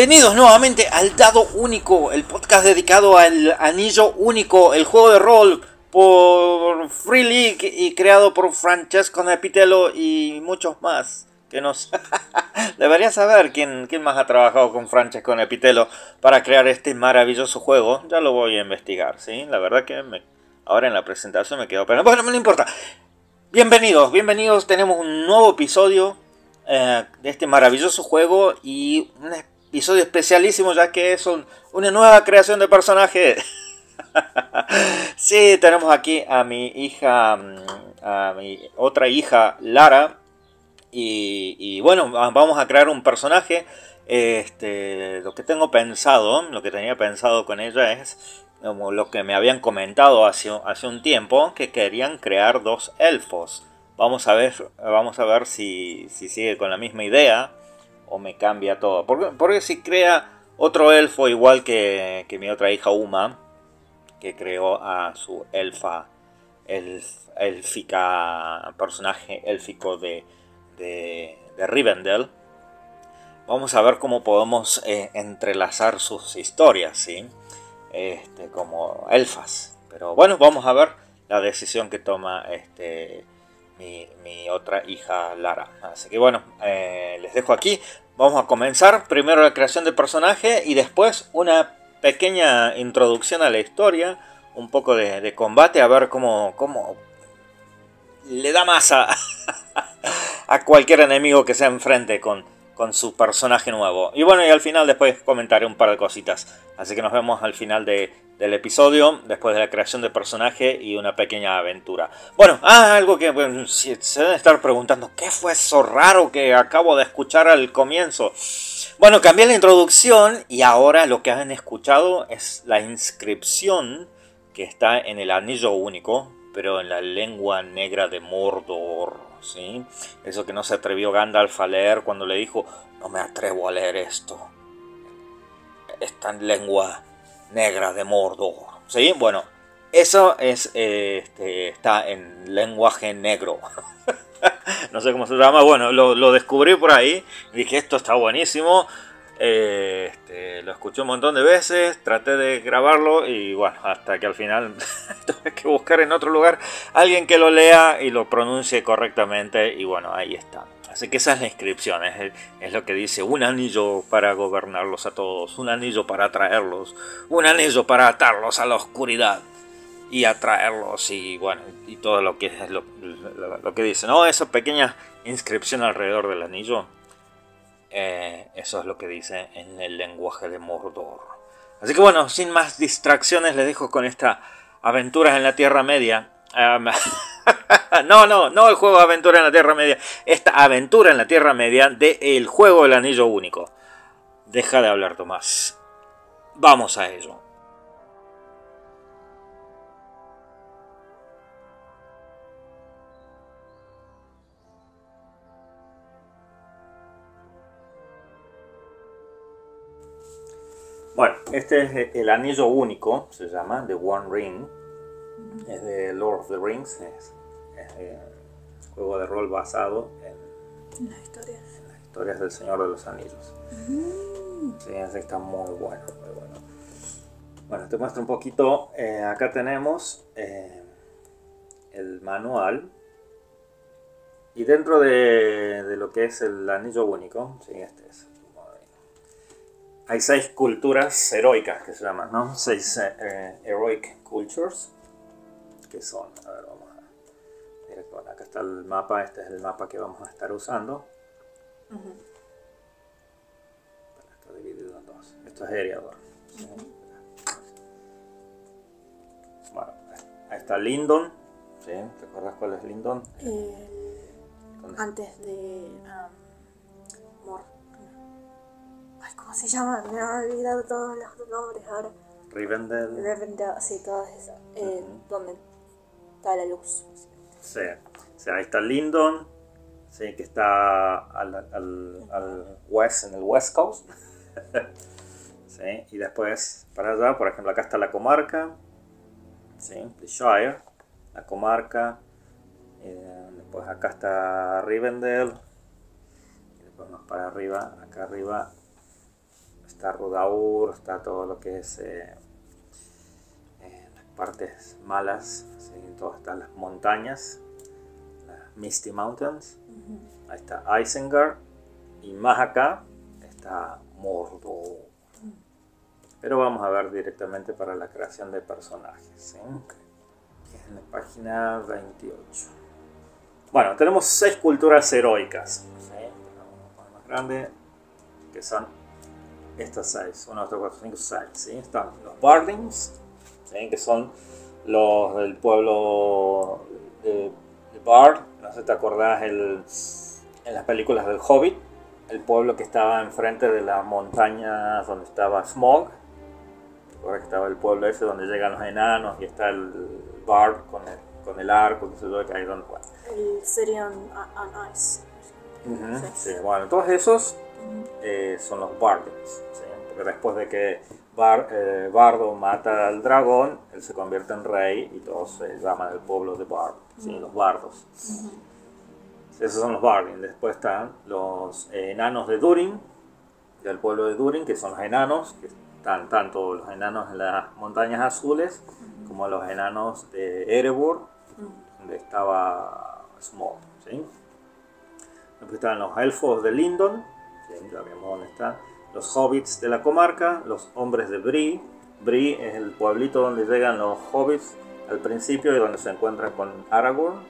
Bienvenidos nuevamente al Dado Único, el podcast dedicado al Anillo Único, el juego de rol por Free League y creado por Francesco Nepitello y muchos más. Que nos debería saber quién, quién más ha trabajado con Francesco Nepitello para crear este maravilloso juego. Ya lo voy a investigar, ¿sí? La verdad que ahora en la presentación me quedo, pero bueno, no importa. Bienvenidos, bienvenidos. Tenemos un nuevo episodio eh, de este maravilloso juego y un episodio especialísimo ya que es un- una nueva creación de personaje. sí, tenemos aquí a mi hija, mm, a mi otra hija Lara y, bueno, va- vamos a crear un personaje. Este, lo que tengo pensado, lo que tenía pensado con ella es como lo que me habían comentado hace, un tiempo, que querían crear dos elfos. Vamos a ver, vamos a ver si sigue con la misma idea o me cambia todo. Porque, porque si crea otro elfo igual que, que mi otra hija Uma, que creó a su elfa, elf- élfica, personaje élfico de, de, de Rivendell. Vamos a ver cómo podemos eh, entrelazar sus historias, ¿sí? Este, como elfas. Pero bueno, vamos a ver la decisión que toma este, mi, mi otra hija Lara. Así que bueno, eh, les dejo aquí. Vamos a comenzar primero la creación del personaje y después una pequeña introducción a la historia, un poco de, combate, a ver cómo, cómo le da masa a cualquier enemigo que se enfrente con, con su personaje nuevo. Y bueno, y al final después comentaré un par de cositas. Así que nos vemos al final de- del episodio, después de la creación del personaje y una pequeña aventura. Bueno, ah, algo que bueno, se deben estar preguntando, ¿qué fue eso raro que acabo de escuchar al comienzo? Bueno, cambié la introducción y ahora lo que han escuchado es la inscripción que está en el anillo único, pero en la lengua negra de Mordor, ¿sí? Eso que no se atrevió Gandalf a leer cuando le dijo, no me atrevo a leer esto. Está en lengua negra de Mordor, ¿sí? Bueno, eso es, eh, este, está en lenguaje negro. no sé cómo se llama, bueno, lo, lo descubrí por ahí, dije, esto está buenísimo. Eh, este, lo escuché un montón de veces, traté de grabarlo y bueno, hasta que al final tuve que buscar en otro lugar alguien que lo lea y lo pronuncie correctamente y bueno, ahí está. Así que esa es la inscripción, es, lo que dice un anillo para gobernarlos a todos, un anillo para atraerlos, un anillo para atarlos a la oscuridad y atraerlos y bueno, y todo lo que lo que dice, ¿no? Esa pequeña inscripción alrededor del anillo, eh, eso es lo que dice en el lenguaje de Mordor. Así que bueno, sin más distracciones, les dejo con esta aventuras en la Tierra Media. No, no, no el juego aventura en la Tierra Media. Esta aventura en la Tierra Media de el juego del anillo único. Deja de hablar, Tomás. Vamos a ello. Bueno, este es el anillo único, se llama, The One Ring. Es de Lord of the Rings, es, es juego de rol basado en Las historias. las historias del Señor de los Anillos. Sí, ese está muy bueno, muy bueno. Bueno, te muestro un poquito. eh, acá tenemos eh, el manual. Y dentro de, de lo que es el anillo único, sí, este es. Hay seis culturas heroicas que se llaman, ¿no? Seis eh, eh, heroic cultures. Que son, a ver, vamos a. Mira, bueno, acá está el mapa, este es el mapa que vamos a estar usando. Está dividido en dos. Esto es Eriador. ¿sí? Bueno, ahí está Lindon. ¿sí? ¿Te acuerdas cuál es Lindon? El- antes de um, Mor. Ay, ¿cómo se llama? Me he olvidado todos los nombres ahora. Rivendell. Rivendell, sí, todas esas. Eh, Donde está la luz. Sí. O sea, ahí está Lindon, ¿sí? que está al, al, al west, en el west coast. ¿sí? Y después para allá, por ejemplo, acá está la comarca, ¿sí? the Shire, la comarca. eh, después acá está Rivendell. Y después más para arriba, acá arriba está Rudaur, está todo lo que es eh, eh, las partes malas, ¿sí? todas están las montañas, las Misty Mountains. Ahí está Isengard. Y más acá está Mordor. Pero vamos a ver directamente para la creación de personajes. ¿sí? Es en la página 28. Bueno, tenemos seis culturas heroicas. más grande. Que son estas seis. 1, 2, 3, 4, 5, 6. ¿sí? Están los Bardings. ¿sí? Que son los del pueblo de, de Bard. No sé si te acordás el, en las películas del Hobbit. El pueblo que estaba enfrente de las montañas donde estaba Smog. Ahora que estaba el pueblo ese donde llegan los enanos y está el Bard con el, con el arco, que se ve que hay donde bueno. El City on, on Ice. Ujú, sí, bueno, todos esos eh, son los Bardings. ¿sí? Porque después de que Bar- eh, Bardo mata al dragón, él se convierte en rey y todos se llaman el pueblo de Bard, ¿sí? los Bardos. Esos son los Bardings. Después están los enanos de Durin, del pueblo de Durin, que son los enanos, que están tanto los enanos en las montañas azules como los enanos de Erebor, donde estaba Smog. ¿sí? Después están los elfos de Lindon, Los hobbits de la comarca, los hombres de Bree. Bree es el pueblito donde llegan los hobbits al principio y donde se encuentran con Aragorn.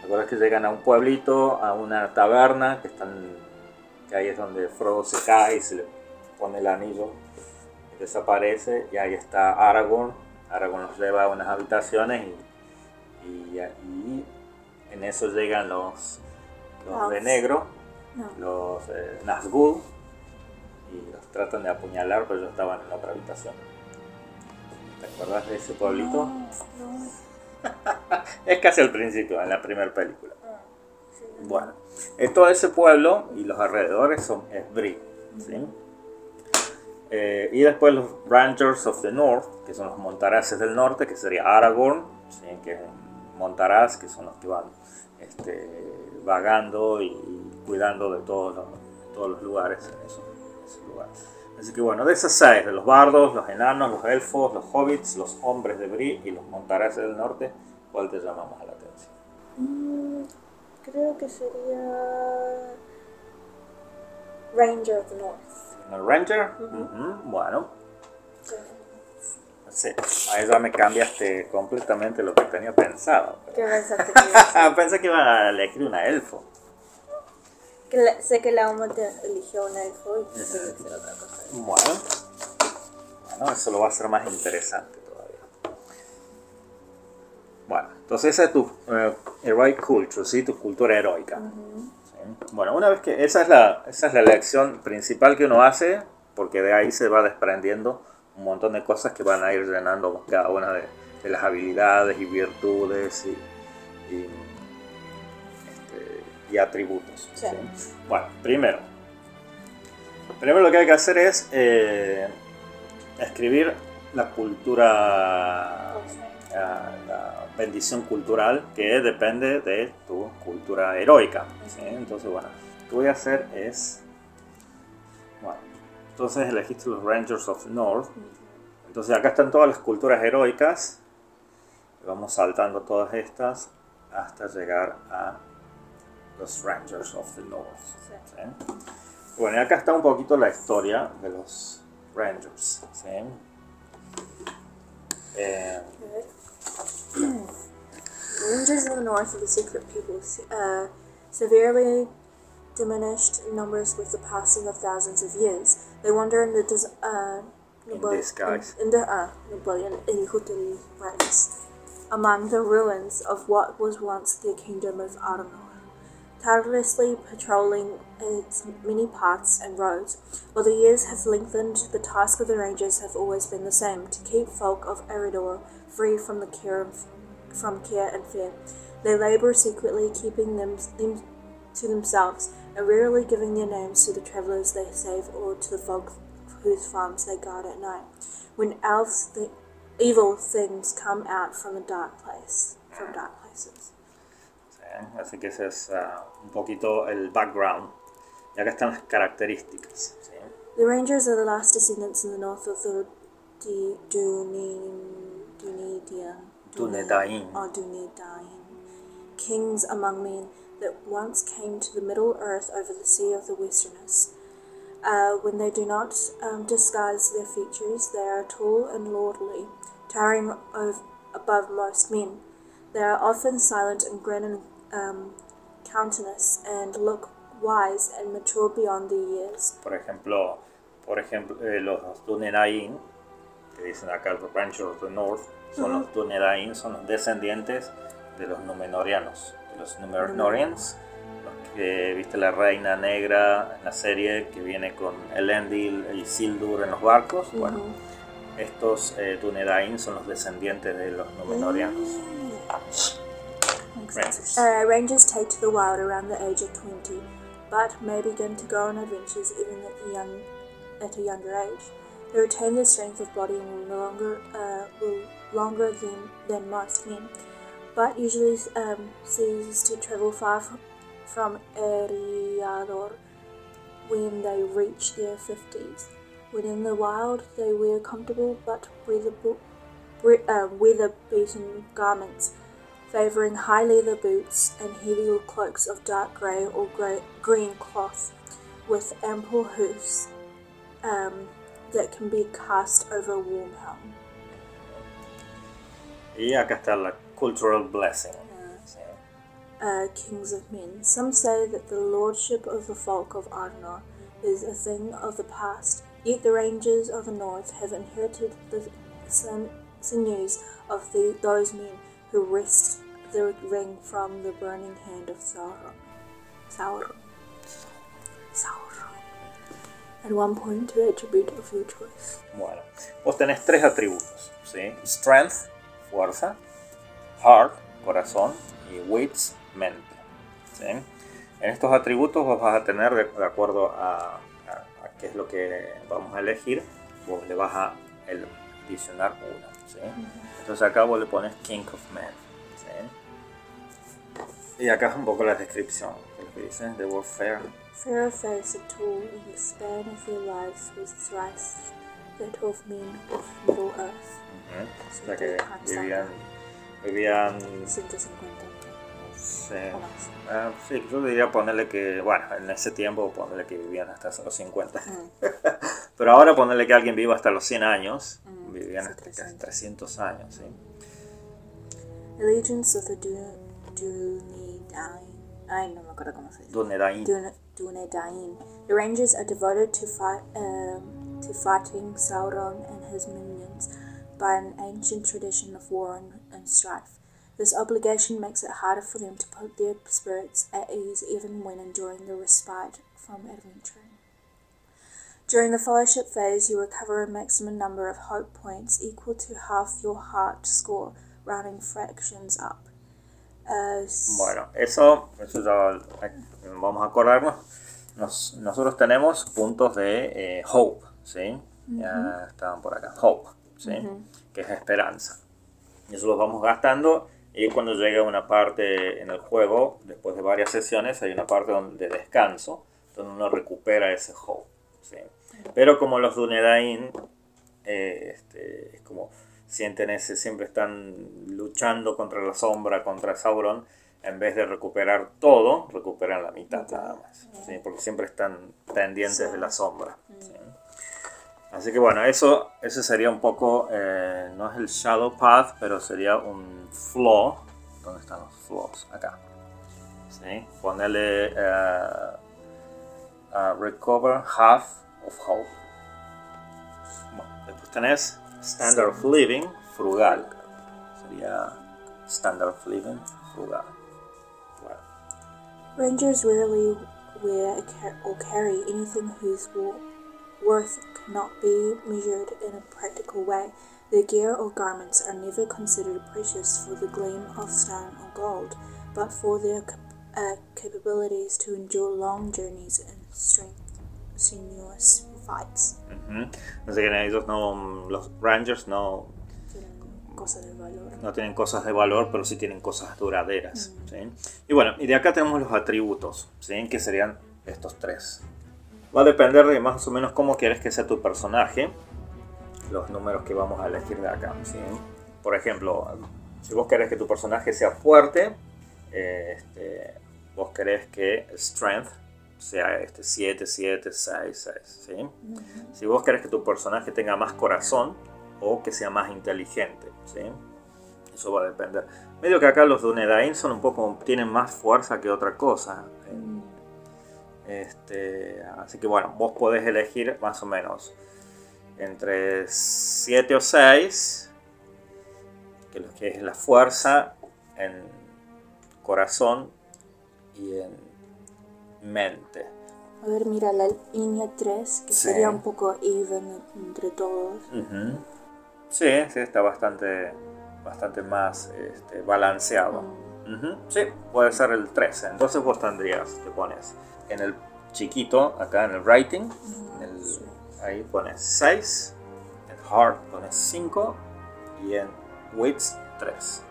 ¿Te acuerdas que llegan a un pueblito, a una taberna, que están que ahí es donde Frodo se cae y se le pone el anillo y desaparece y ahí está Aragorn. Aragorn los lleva a unas habitaciones y, y, y en eso llegan los, los de negro, No. los eh, Nazgûl y los tratan de apuñalar pero ellos estaban en otra habitación. ¿Te acuerdas de ese pueblito? No, no. Es casi al principio, en la primera película. Sí, Bueno, eh, todo ese pueblo y los alrededores son es Bree, ¿sí? Eh, y después los Rangers of the North, que son los montaraces del norte, que sería Aragorn, ¿sí? que es un montaraz, que son los que van este, vagando y cuidando de todos los, todos los lugares en esos, esos lugares. Así que bueno, de esas seis, de los bardos, los enanos, los elfos, los hobbits, los hombres de Bree y los montaraces del norte, ¿cuál te llama más la atención? Mm, creo que sería Ranger of the North. ¿El Ranger? Ujú, Bueno, sí, ahí ya me cambiaste completamente lo que tenía pensado. ¿Qué pensaste que? Pensé que iba a elegir una elfo. Que la- Sé que la UMA te eligió un elfo y pensé que iba a ser otra cosa. Bueno, bueno, eso lo va a hacer más interesante todavía. Bueno, entonces esa es tu eh, heroic culture, ¿sí? tu cultura heroica. ¿sí? Bueno, una vez que esa es, la, esa es la elección principal que uno hace, porque de ahí se va desprendiendo un montón de cosas que van a ir llenando cada una de, de las habilidades y virtudes y, y, y atributos. Sí. ¿sí? Bueno, primero, primero lo que hay que hacer es eh, escribir la cultura, la, la bendición cultural que depende de tu cultura heroica. ¿sí? Entonces, bueno, lo que voy a hacer es, bueno, entonces elegiste los Rangers of North. Entonces acá están todas las culturas heroicas. Vamos saltando todas estas hasta llegar a los Rangers of the North. Sí. ¿sí? Bueno, acá está un poquito la historia de los Rangers. ¿sí? Eh, Rangers of the North are the secret people, uh, severely diminished in numbers with the passing of thousands of years. They wander in the dis- uh, In disguise. In, in the uh, Nobelian Ilhutul ranks among the ruins of what was once the kingdom of Arnor, tirelessly patrolling its many paths and roads. While the years have lengthened, the task of the rangers have always been the same: to keep folk of Eridor free from the care of, from care and fear. They labor secretly, keeping them, them to themselves, and rarely giving their names to the travellers they save or to the folk whose farms they guard at night. When elves, the evil things come out from a dark place, from dark places. ¿Sí? Así que ese es ah, un poquito el background. Y acá están las características. ¿sí? The Rangers are the last descendants in the north of the D- Dunin, Dunedian, Dunedain. or Dunedain, kings among men that once came to the Middle Earth over the sea of the Westerners. Uh, when they do not um, disguise their features, they are tall and lordly, towering ov- above most men. They are often silent and grin in um, countenance and look wise and mature beyond their years. Por ejemplo, por ejemplo eh, los Dunedain, que dicen acá los Rangers of the North, son los Dunedain, son los descendientes de los Númenóreanos. De los Númenóreans, los que viste la reina negra en la serie que viene con Elendil y Sildur en los barcos. Bueno, estos eh, Dunedain son los descendientes de los Númenóreanos. Rangers. Uh, rangers take to the wild around the age of 20, but may begin to go on adventures even at, the young, at a younger age. They retain their strength of body and will no longer uh, will longer than, than most men, but usually um, cease to travel far from, from Eriador when they reach their 50s. When in the wild, they wear comfortable but breathable, bre- uh, weather-beaten garments, favouring high leather boots and heavy cloaks of dark grey or grey, green cloth, with ample hoofs um, that can be cast over a warm helm. Y acá está la Cultural Blessing. uh, kings of men. Some say that the lordship of the folk of Arnor is a thing of the past, yet the rangers of the north have inherited the sin- sinews of the, those men who wrest the ring from the burning hand of Sauron. Sauron. Sauron. At one point, to attribute of your choice. Bueno, vos tenés tres atributos, ¿sí? Strength, fuerza, Heart, corazón, y Wits, mente. ¿sí? En estos atributos vos vas a tener, de, acuerdo a, a- a qué es lo que vamos a elegir, vos le vas a el- adicionar uno. ¿sí? Entonces acá vos le pones King of Men. ¿sí? Y acá es un poco la descripción, es lo que dice, The word fair. Fair of face and tall in the span of their lives was thrice that of men of Middle Earth. Ujú. O sea que vivían, vivían 150 sí. Ah, sí, yo diría ponerle que, bueno, en ese tiempo ponerle que vivían hasta los 50. Pero ahora ponerle que alguien viva hasta los 100 años, Mm, vivían hasta 300. 300 años, ¿sí? Allegiance of the Du- Dunedain. Ay, no me acuerdo cómo se dice. Dunedain. Dune- Dunedain. The Rangers are devoted to, fight, um, to fighting Sauron and his minions by an ancient tradition of war and, and strife. This obligation makes it harder for them to put their spirits at ease even when enjoying the respite from adventuring. During the fellowship phase, you recover a maximum number of hope points equal to half your heart score, rounding fractions up. Uh, Bueno, eso, eso ya vamos a acordarnos. Nos- nosotros tenemos puntos de eh, hope, ¿sí? Ya estaban por acá. Hope, ¿sí? Que es esperanza. Y eso los vamos gastando y cuando llega una parte en el juego, después de varias sesiones, hay una parte de descanso, donde uno recupera ese hope, ¿sí? Pero como los Dunedain, eh, este, es como sienten ese, siempre están luchando contra la sombra, contra Sauron, en vez de recuperar todo, recuperan la mitad nada más, ¿sí? porque siempre están pendientes de la sombra. ¿sí? Así que bueno, eso, eso sería un poco, eh, no es el Shadow Path, pero sería un flaw. ¿Dónde están los flaws? Acá. ¿Sí? Ponerle eh, uh, Recover Half of Hope. Bueno, después tenés Standard of Living, frugal. Sería Standard of Living, frugal. Rangers rarely wear or carry anything whose worth cannot be measured in a practical way. Their gear or garments are never considered precious for the gleam of stone or gold, but for their cap- uh, capabilities to endure long journeys and strength sinuous fights. Ujú. Así que ellos no, los Rangers no, Tienen cosas de valor. no tienen cosas de valor, pero sí tienen cosas duraderas. ¿sí? Y bueno, y de acá tenemos los atributos, ¿sí? que serían estos tres. Va a depender de más o menos cómo quieres que sea tu personaje, los números que vamos a elegir de acá. ¿sí? Por ejemplo, si vos querés que tu personaje sea fuerte, eh, este, vos querés que Strength sea este 7, 7, 6, 6. ¿sí? Si vos querés que tu personaje tenga más corazón o que sea más inteligente. ¿sí? Eso va a depender. Medio que acá los Dunedain son un poco. tienen más fuerza que otra cosa. Este, así que bueno, vos podés elegir más o menos entre 7 o 6, que lo que es la fuerza en corazón y en mente. A ver, mira la línea 3, que Sí. sería un poco even entre todos. Ujú. Sí, sí, está bastante, bastante más este, balanceado. Ujú, Sí, puede ser el 13. Entonces vos tendrías, te pones en el chiquito, acá en el writing, en el- ahí pones 6, en heart pones 5 y en wits 3.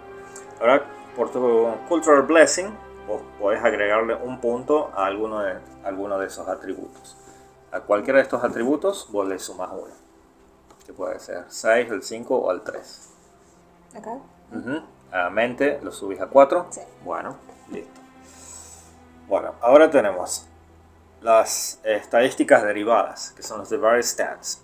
Ahora, por tu cultural blessing, vos podés agregarle un punto a alguno de, alguno de esos atributos. A cualquiera de estos atributos vos le sumas uno. Que puede ser 6, el 5 o el 3. Acá. Ujú. A mente lo subís a 4. Sí. Bueno, listo. Bueno, ahora tenemos las estadísticas derivadas, que son los de various stats.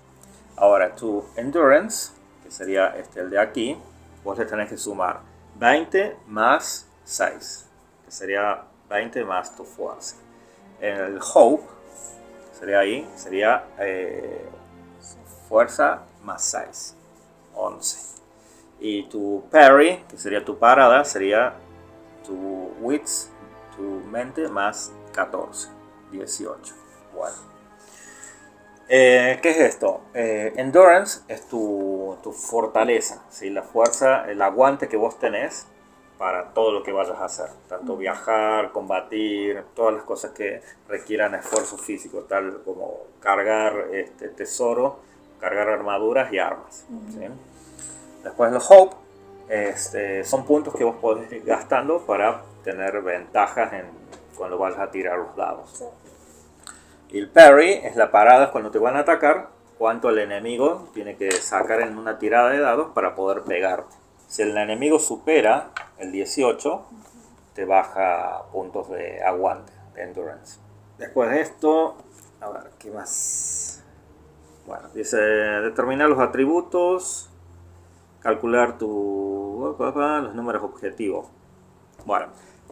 Ahora, tu endurance, que sería este, el de aquí, vos le tenés que sumar 20 más 6, que sería 20 más tu fuerza. El hope, sería ahí, sería eh, fuerza más 6, 11. Y tu parry, que sería tu parada, sería tu wits, tu mente más 14, 18. Bueno. Eh, ¿Qué es esto? Eh, endurance es tu, tu fortaleza, ¿sí? la fuerza, el aguante que vos tenés para todo lo que vayas a hacer. Tanto viajar, combatir, todas las cosas que requieran esfuerzo físico, tal como cargar este, tesoro, cargar armaduras y armas. ¿sí? Después los hope este, son puntos que vos podés ir gastando para tener ventajas en, cuando vayas a tirar los dados. Sí. Y el parry es la parada cuando te van a atacar, cuánto el enemigo tiene que sacar en una tirada de dados para poder pegarte. Si el enemigo supera el 18, te baja puntos de aguante, de endurance. Después de esto, a ver, ¿qué más? Bueno, dice determinar los atributos, calcular tu, los números objetivos. Bueno,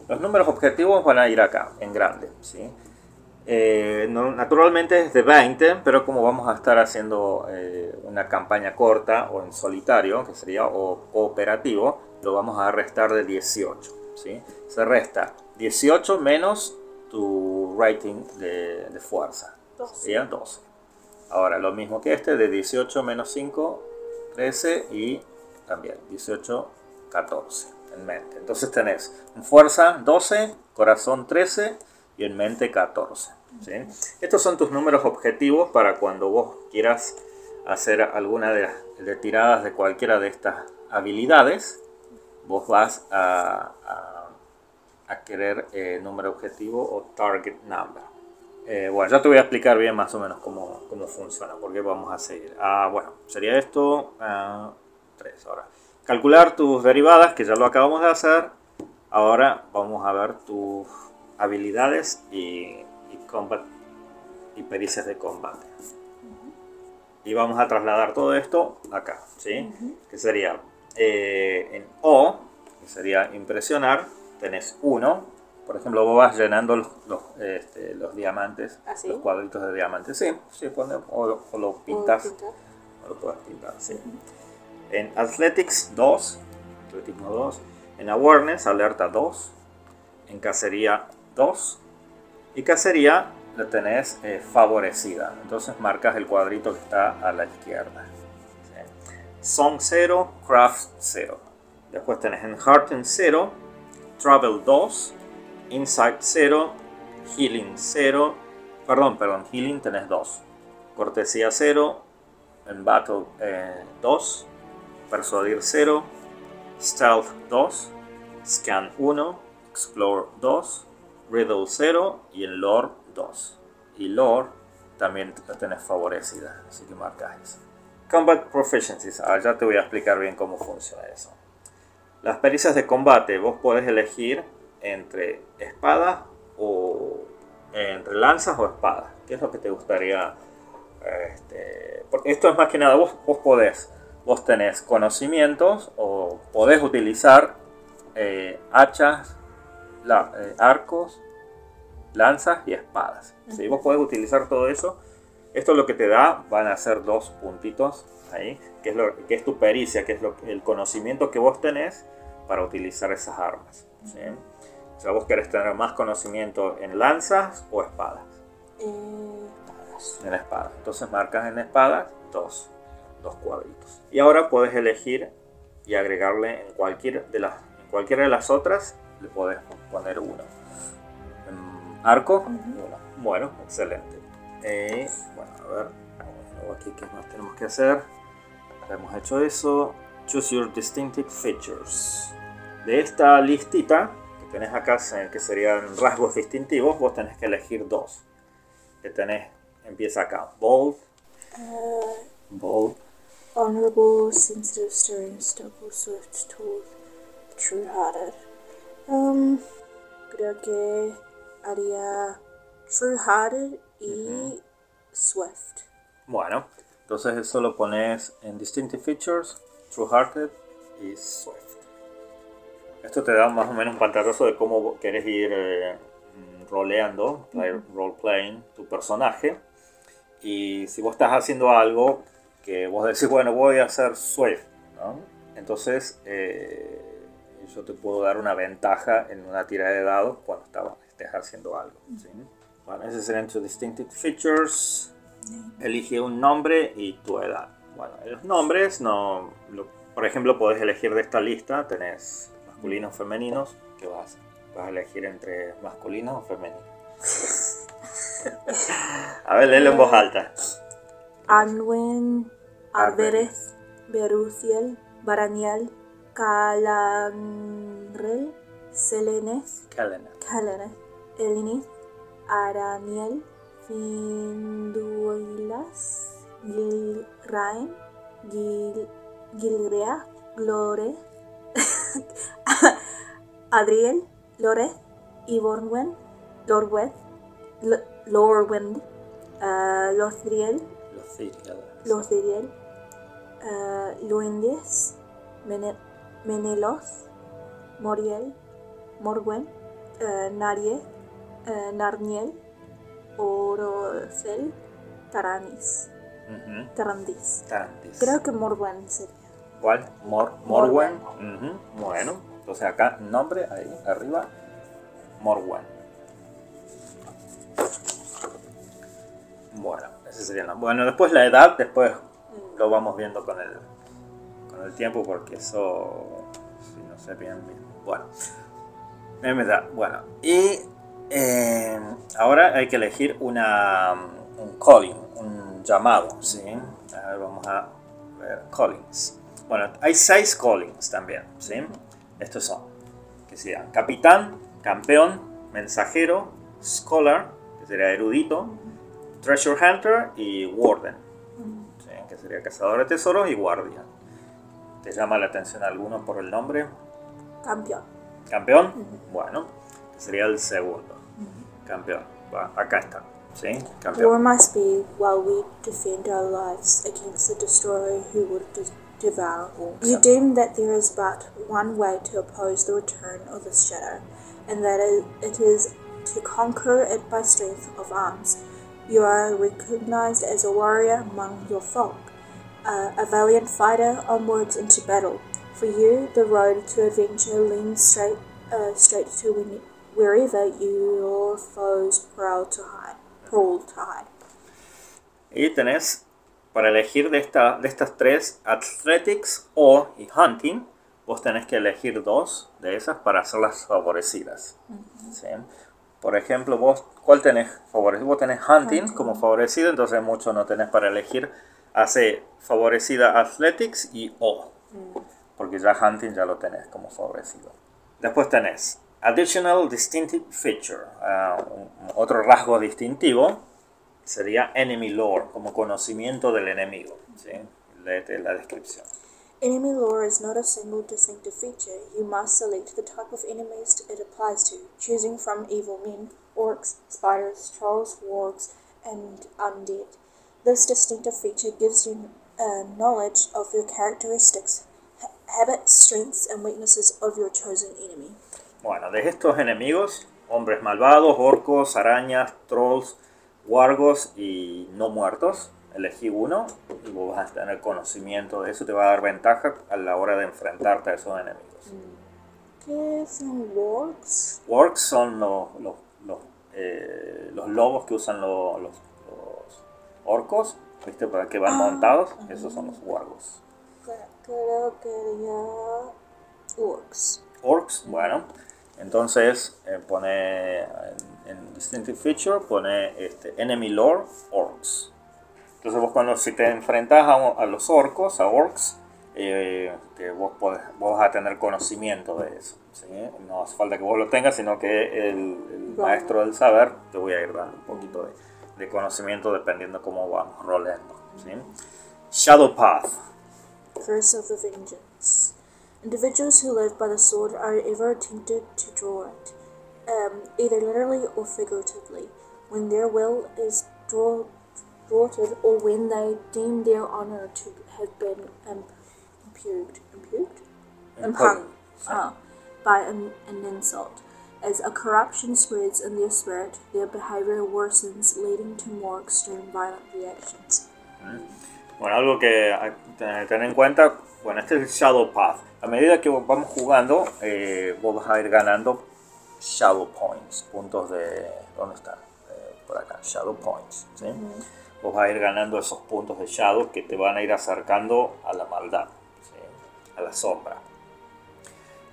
los números objetivos van a ir acá, en grande, ¿sí? Eh, no- naturalmente es de 20, pero como vamos a estar haciendo eh, una campaña corta o en solitario, que sería o cooperativo, lo vamos a restar de 18. ¿sí? Se resta 18 menos tu rating de, de fuerza. Sería 12. Ahora, lo mismo que este, de 18 menos 5, 13 y también 18, 14 Entonces tenés en fuerza 12, corazón 13 y en mente 14. ¿sí? Estos son tus números objetivos para cuando vos quieras hacer alguna de las tiradas de cualquiera de estas habilidades. Vos vas a, querer eh, número objetivo o target number. Eh, bueno, ya te voy a explicar bien más o menos cómo, cómo funciona, porque vamos a seguir. Ah, bueno, sería esto, 3 ahora. Calcular tus derivadas, que ya lo acabamos de hacer. Ahora vamos a ver tus habilidades y, y, combat, y pericias de combate. Y vamos a trasladar todo esto acá, ¿sí? Que sería eh, en O, que sería impresionar, tenés 1. Por ejemplo, vos vas llenando los, los, este, los diamantes, ¿Ah, los cuadritos de diamantes. Sí, sí, pone- o, o lo pintas. O lo puedes pintar, sí. En Athletics 2, atletismo 2. En Awareness, alerta 2. En Cacería 2. Y Cacería la tenés eh, favorecida. Entonces marcas el cuadrito que está a la izquierda. ¿sí? Song 0, Craft 0. Después tenés en Heart 0, Travel 2. Insight 0, Healing 0, perdón, perdón, Healing tenés 2, Cortesía 0, en Battle 2, Persuadir 0, Stealth 2, Scan 1, Explore 2, Riddle 0 y en Lore 2. Y Lore también la tenés favorecida, así que marcas eso. Combat Proficiencies, ah, ya te voy a explicar bien cómo funciona eso. Las pericias de combate, vos podés elegir entre espada o entre lanzas o espadas. ¿Qué es lo que te gustaría? Este, porque esto es más que nada, vos, vos podés, vos tenés conocimientos o podés utilizar eh, hachas, eh, arcos, lanzas y espadas. Si vos podés utilizar todo eso, esto lo que te da van a ser dos puntitos ahí, que es, lo, que es tu pericia, que es lo, el conocimiento que vos tenés para utilizar esas armas. O sea, vos querés tener más conocimiento en lanzas o espadas. Eh, espadas. En espadas. Entonces marcas en espadas dos, dos cuadritos. Y ahora puedes elegir y agregarle en, cualquier de las, en cualquiera de las otras, le podés poner uno. Arco, uno. Bueno, excelente. Eh, bueno, a ver, aquí qué más tenemos que hacer. Hemos hecho eso. Choose your distinctive features. De esta listita que tenés acá, que serían rasgos distintivos, vos tenés que elegir dos. Que tenés, empieza acá, bold, Uh, bold, honorable, sensitive, stirring, stubble, swift, tooth, true-hearted. Um, creo que haría true-hearted y swift. Bueno, entonces eso lo pones en Distinctive Features, True Hearted y Swift. Esto te da más o menos un pantallazo de cómo quieres ir eh, roleando, play- role-playing tu personaje. Y si vos estás haciendo algo que vos decís, bueno, voy a hacer Swift, ¿no? Entonces eh, yo te puedo dar una ventaja en una tira de dados cuando estaba- estés haciendo algo. ¿sí? Bueno, esos serían tus Distinctive Features. Elige un nombre y tu edad. Bueno, los nombres no. lo- por ejemplo, podés elegir de esta lista. Tenés masculinos, femeninos. ¿Qué vas a hacer? Vas a elegir entre masculinos o femeninos. a ver, léelo en voz alta. Anwen, Arberez, Beruciel, Baraniel, Calanrel, Selenes. Calenes, Elinith, Araniel, Finduilas, Gilraen, Gil, Gilrea, Glore, Adriel, Lore, Ivorwen, Lorweth, L- Lorwend, uh, Lothriel, Los. Lothriel, uh, Luendes, Mene- Menelos, Moriel, Morwen, uh, Narie, uh, Narniel, Orocel, Taranis. Tarandis. Tarantis. Creo que Morwen sería. ¿Cuál? Mor Morwen. Bueno, entonces acá nombre, ahí arriba, Morwen. Bueno, Bueno, después la edad, después lo vamos viendo con el, con el tiempo porque eso, no sé bien, bien. Bueno. Bueno, y eh, ahora hay que elegir una, un calling, un llamado, ¿sí? A ver, vamos a ver, callings. Bueno, hay seis callings también, ¿sí? Estos son, que serían capitán, campeón, mensajero, scholar, que sería erudito, treasure hunter y warden, ¿sí? que sería cazador de tesoros y guardia. ¿Te llama la atención alguno por el nombre? Campeón. ¿Campeón? Bueno, sería el segundo. Campeón. Va, acá está. ¿Sí? War Campeón. must be while we defend our lives against the destroyer who would de- devour all. You deem that there is but one way to oppose the return of this shadow, and that it is to conquer it by strength of arms. You are recognized as a warrior among your folk, uh, a valiant fighter onwards into battle. For you, the road to adventure leads straight, uh, straight to when- wherever your foes prowl to hide. Prowl to hide. Y tenés para elegir de, esta, de estas tres, Athletics o y Hunting, vos tenés que elegir dos de esas para hacerlas favorecidas. ¿sí? Por ejemplo, vos, ¿cuál tenés favorecido? Vos tenés hunting como favorecido, entonces mucho no tenés para elegir. Hace favorecida Athletics y O, porque ya hunting ya lo tenés como favorecido. Después tenés Additional Distinctive Feature, ah, otro rasgo distintivo sería Enemy Lore, como conocimiento del enemigo. ¿sí? Léete la descripción. Enemy lore is not a single distinctive feature. You must select the type of enemies it applies to, choosing from evil men, orcs, spiders, trolls, wargs, and undead. This distinctive feature gives you uh, knowledge of your characteristics, ha- habits, strengths, and weaknesses of your chosen enemy. Bueno, de estos enemigos, hombres malvados, orcos, arañas, trolls, wargos y no muertos, elegí uno y vos vas a tener conocimiento de eso, te va a dar ventaja a la hora de enfrentarte a esos enemigos. ¿Qué son wargs? Wargs son los, los, los, eh, los lobos que usan lo- los, los orcos, ¿viste? Para que van montados, esos son los wargos. Creo que diría orcs. Orcs, bueno, entonces eh, pone en, en Distinctive Feature, pone este, Enemy Lore Orcs. Entonces vos cuando si te enfrentas a, a los orcos, a orcs, eh, que vos, podés- vos vas a tener conocimiento de eso. ¿sí? No hace falta que vos lo tengas, sino que el, el maestro del saber te voy a ir dando un poquito de, de conocimiento dependiendo cómo vamos roleando. ¿sí? Shadow Path. Curse of the Vengeance. Individuals who live by the sword are ever tempted to draw it, um, either literally or figuratively, when their will is draw, thwarted or when they deem their honor to have been um, impugned, impugned? Impugned ah, by an, an insult. As a corruption spreads in their spirit, their behavior worsens, leading to more extreme violent reactions. Bueno, algo que hay que tener en cuenta, bueno, este es el Shadow Path. A medida que vamos jugando, eh, vos vas a ir ganando Shadow Points, puntos de... ¿Dónde están? Shadow Points. ¿sí? Vos vas a ir ganando esos puntos de Shadow que te van a ir acercando a la maldad, ¿sí? a la sombra.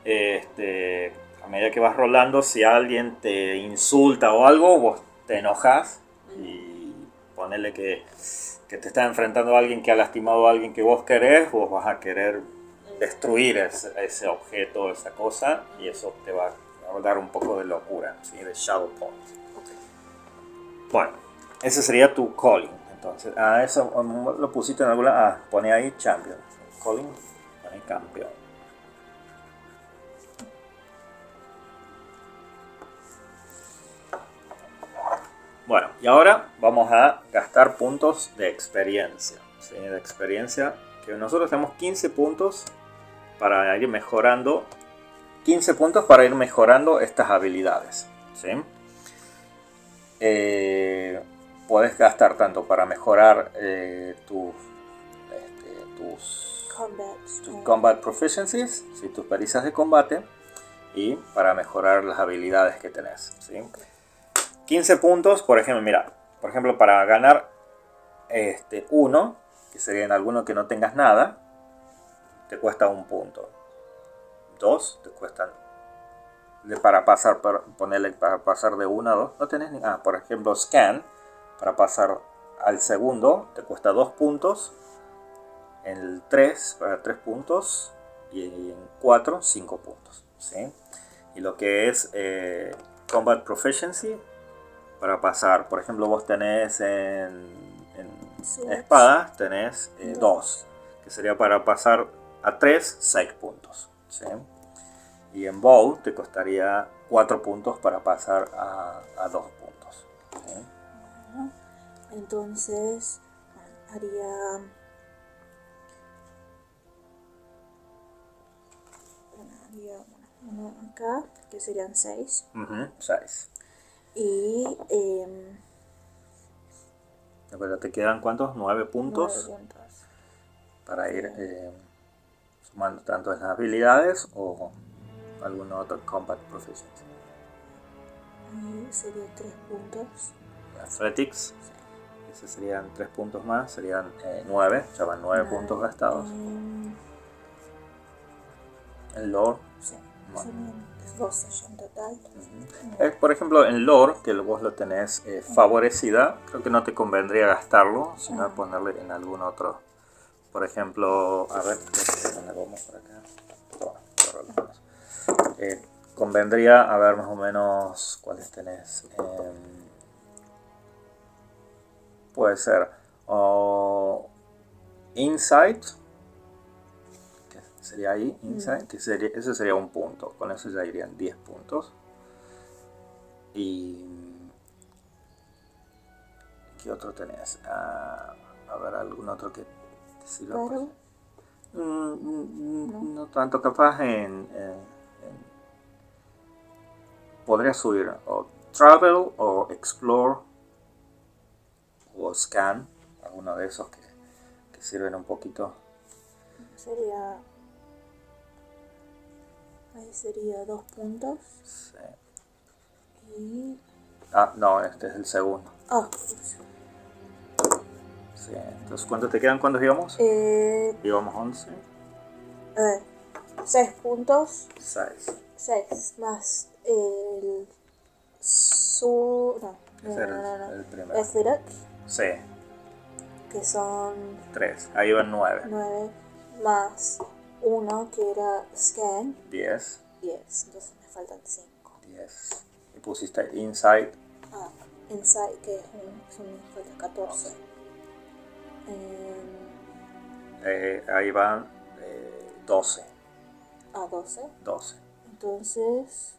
Este, a medida que vas rolando, si alguien te insulta o algo, vos te enojas y ponele que, que te está enfrentando a alguien que ha lastimado a alguien que vos querés, vos vas a querer destruir ese, ese objeto, esa cosa, y eso te va a dar un poco de locura, ¿sí? de Shadow Point. Bueno, ese sería tu calling. Entonces, ah, eso um, lo pusiste en alguna. Ah, pone ahí champion. Calling, pone campeón. Bueno, y ahora vamos a gastar puntos de experiencia. ¿sí? De experiencia, que nosotros tenemos 15 puntos para ir mejorando. 15 puntos para ir mejorando estas habilidades. ¿sí? Eh, puedes gastar tanto para mejorar eh, tus, este, tus, Combat. tus um, combat proficiencies, ¿sí? tus pericias de combate, y para mejorar las habilidades que tenés. ¿sí? 15 puntos, por ejemplo, mira, por ejemplo, para ganar este 1, que sería en alguno que no tengas nada, te cuesta un punto. 2 te cuestan de- para pasar, para ponerle para pasar de 1 a 2, no tenés ni, ah, por ejemplo, scan, para pasar al segundo, te cuesta 2 puntos, en el 3 para 3 puntos y en 4 5 puntos, ¿sí? Y lo que es eh, combat proficiency para pasar, por ejemplo, vos tenés en, en espadas, tenés Dos. 2, que sería para pasar a 3, 6 puntos. ¿sí? Y en bow te costaría 4 puntos para pasar a, 2 puntos. ¿sí? Entonces, bueno, haría. Bueno, haría bueno, uno acá, que serían 6. Ujú, 6. Y. em, Pero te quedan cuántos? 9 puntos puntos. para ir eh, sumando tanto en las habilidades o algún otro combat proficiency. Ahí sería 3 puntos. Athletics, ese serían 3 puntos más, serían 9, ya van 9 puntos gastados. Em, El lore. Sí. Bueno. Serían 12 ya en total. Eh, por ejemplo, en lore, que vos lo tenés eh, favorecida, creo que no te convendría gastarlo, sino ponerle en algún otro. Por ejemplo, a ver, ¿dónde vamos por acá? Toma, ahora lo pones. Eh, convendría, a ver más o menos cuáles tenés. Em, puede ser o Insight, que sería ahí, Insight, que sería, ese sería un punto, con eso ya irían 10 puntos. Y. ¿Qué otro tenés? Ah, a ver, algún otro que te sirva. Battle. Mm, mm, no. tanto, capaz en- Podría subir o Travel o Explore o Scan, alguno de esos que, que sirven un poquito. Sería. Ahí sería dos puntos. Sí. Y. Ah, no, este es el segundo. Ah. Sí. Entonces, ¿cuántos te quedan? ¿Cuántos íbamos? eh, Íbamos 11. a ver, 6 puntos. 6. 6 más el. Su. No, no, Ese no, no, el, primero. Athletic, Sí, que son 3. Ahí van 9. 9 más 1 que era scan, 10. 10. Entonces me faltan 5. 10. Y pusiste Inside. Ah, Insight, que es un, son, me faltan 14. Em, Eh, ahí van eh, 12. a 12. 12. Entonces,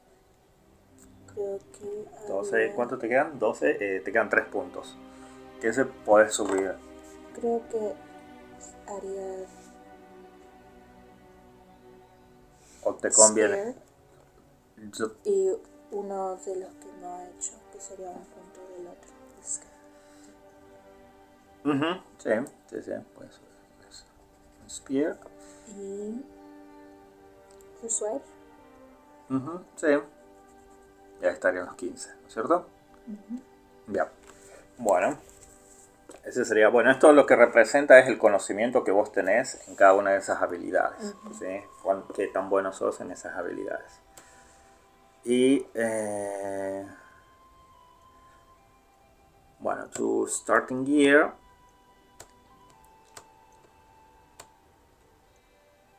creo que. 12. había- ¿Cuánto te quedan? 12. eh, te quedan 3 puntos. Que ese puedes subir. Creo que haría. O te conviene. Yo- Y uno de los que no ha hecho, que sería un punto del otro. Es que- Ujú, Sí, sí, sí. Puedes subir. eso. Spear. Y. Persuade. Ujú, Sí. Ya estarían los 15, ¿no es cierto? Bien. Bueno. Ese sería, bueno, esto lo que representa es el conocimiento que vos tenés en cada una de esas habilidades. ¿sí? Cuán- Qué tan buenos sos en esas habilidades. Y, eh, bueno, tu starting gear.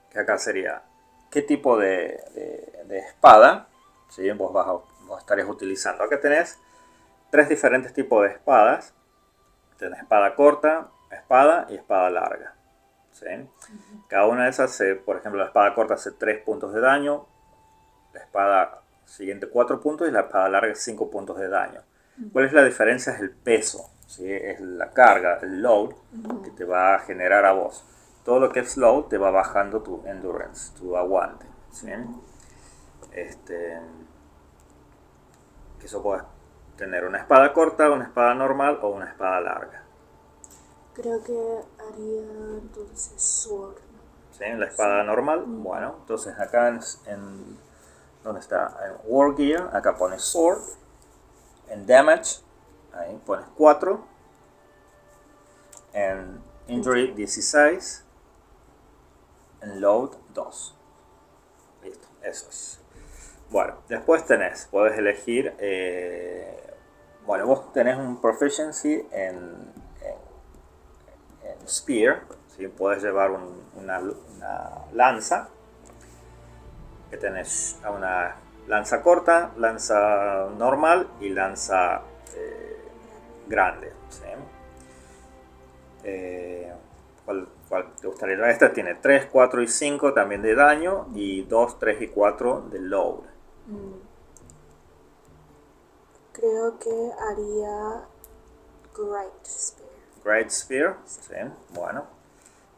Que acá sería, ¿qué tipo de, de- de espada ¿sí? vos, vas a- vos estarías utilizando? Acá tenés tres diferentes tipos de espadas. Tenés espada corta, espada y espada larga. ¿sí? Cada una de esas, se- por ejemplo, la espada corta hace 3 puntos de daño, la espada siguiente 4 puntos y la espada larga 5 puntos de daño. ¿Cuál es la diferencia? Es el peso, ¿sí? es la carga, el load que te va a generar a vos. Todo lo que es load te va bajando tu endurance, tu aguante. ¿sí? Este, eso puedes tener una espada corta, una espada normal o una espada larga. Creo que haría entonces Sword. ¿sí? La espada normal, bueno, entonces acá en, en- ¿dónde está? En War Gear, acá pones Sword, en Damage, ahí pones 4, en Injury 16, en Load 2. Listo, eso es. Bueno, después tenés, podés elegir, eh, bueno, vos tenés un Proficiency en, en, en Spear, ¿sí? puedes llevar un- una, una lanza, que tenés una lanza corta, lanza normal y lanza eh, grande. ¿sí? Eh, ¿cuál, cuál te gustaría? Esta tiene 3, 4 y 5 también de daño y 2, 3 y 4 de load. Mm. Creo que haría Great Spear. Great Spear, sí, bueno.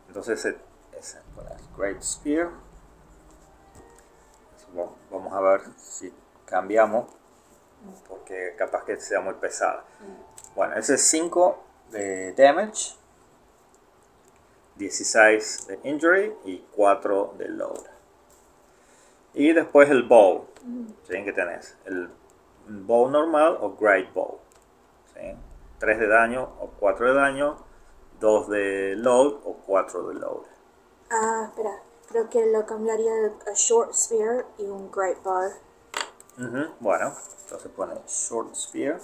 Entonces, eh, ese, Great Spear. Vamos a ver si cambiamos, porque capaz que sea muy pesada. Bueno, ese es 5 de damage, 16 de injury y 4 de load. Y después el bow, ¿sí? que tenés el bow normal o great bow. ¿sí? 3 de daño o 4 de daño, 2 de load o 4 de load. Ah, espera. Creo que lo cambiaría a short spear y un great bow. Ujú, Bueno, entonces pone short spear.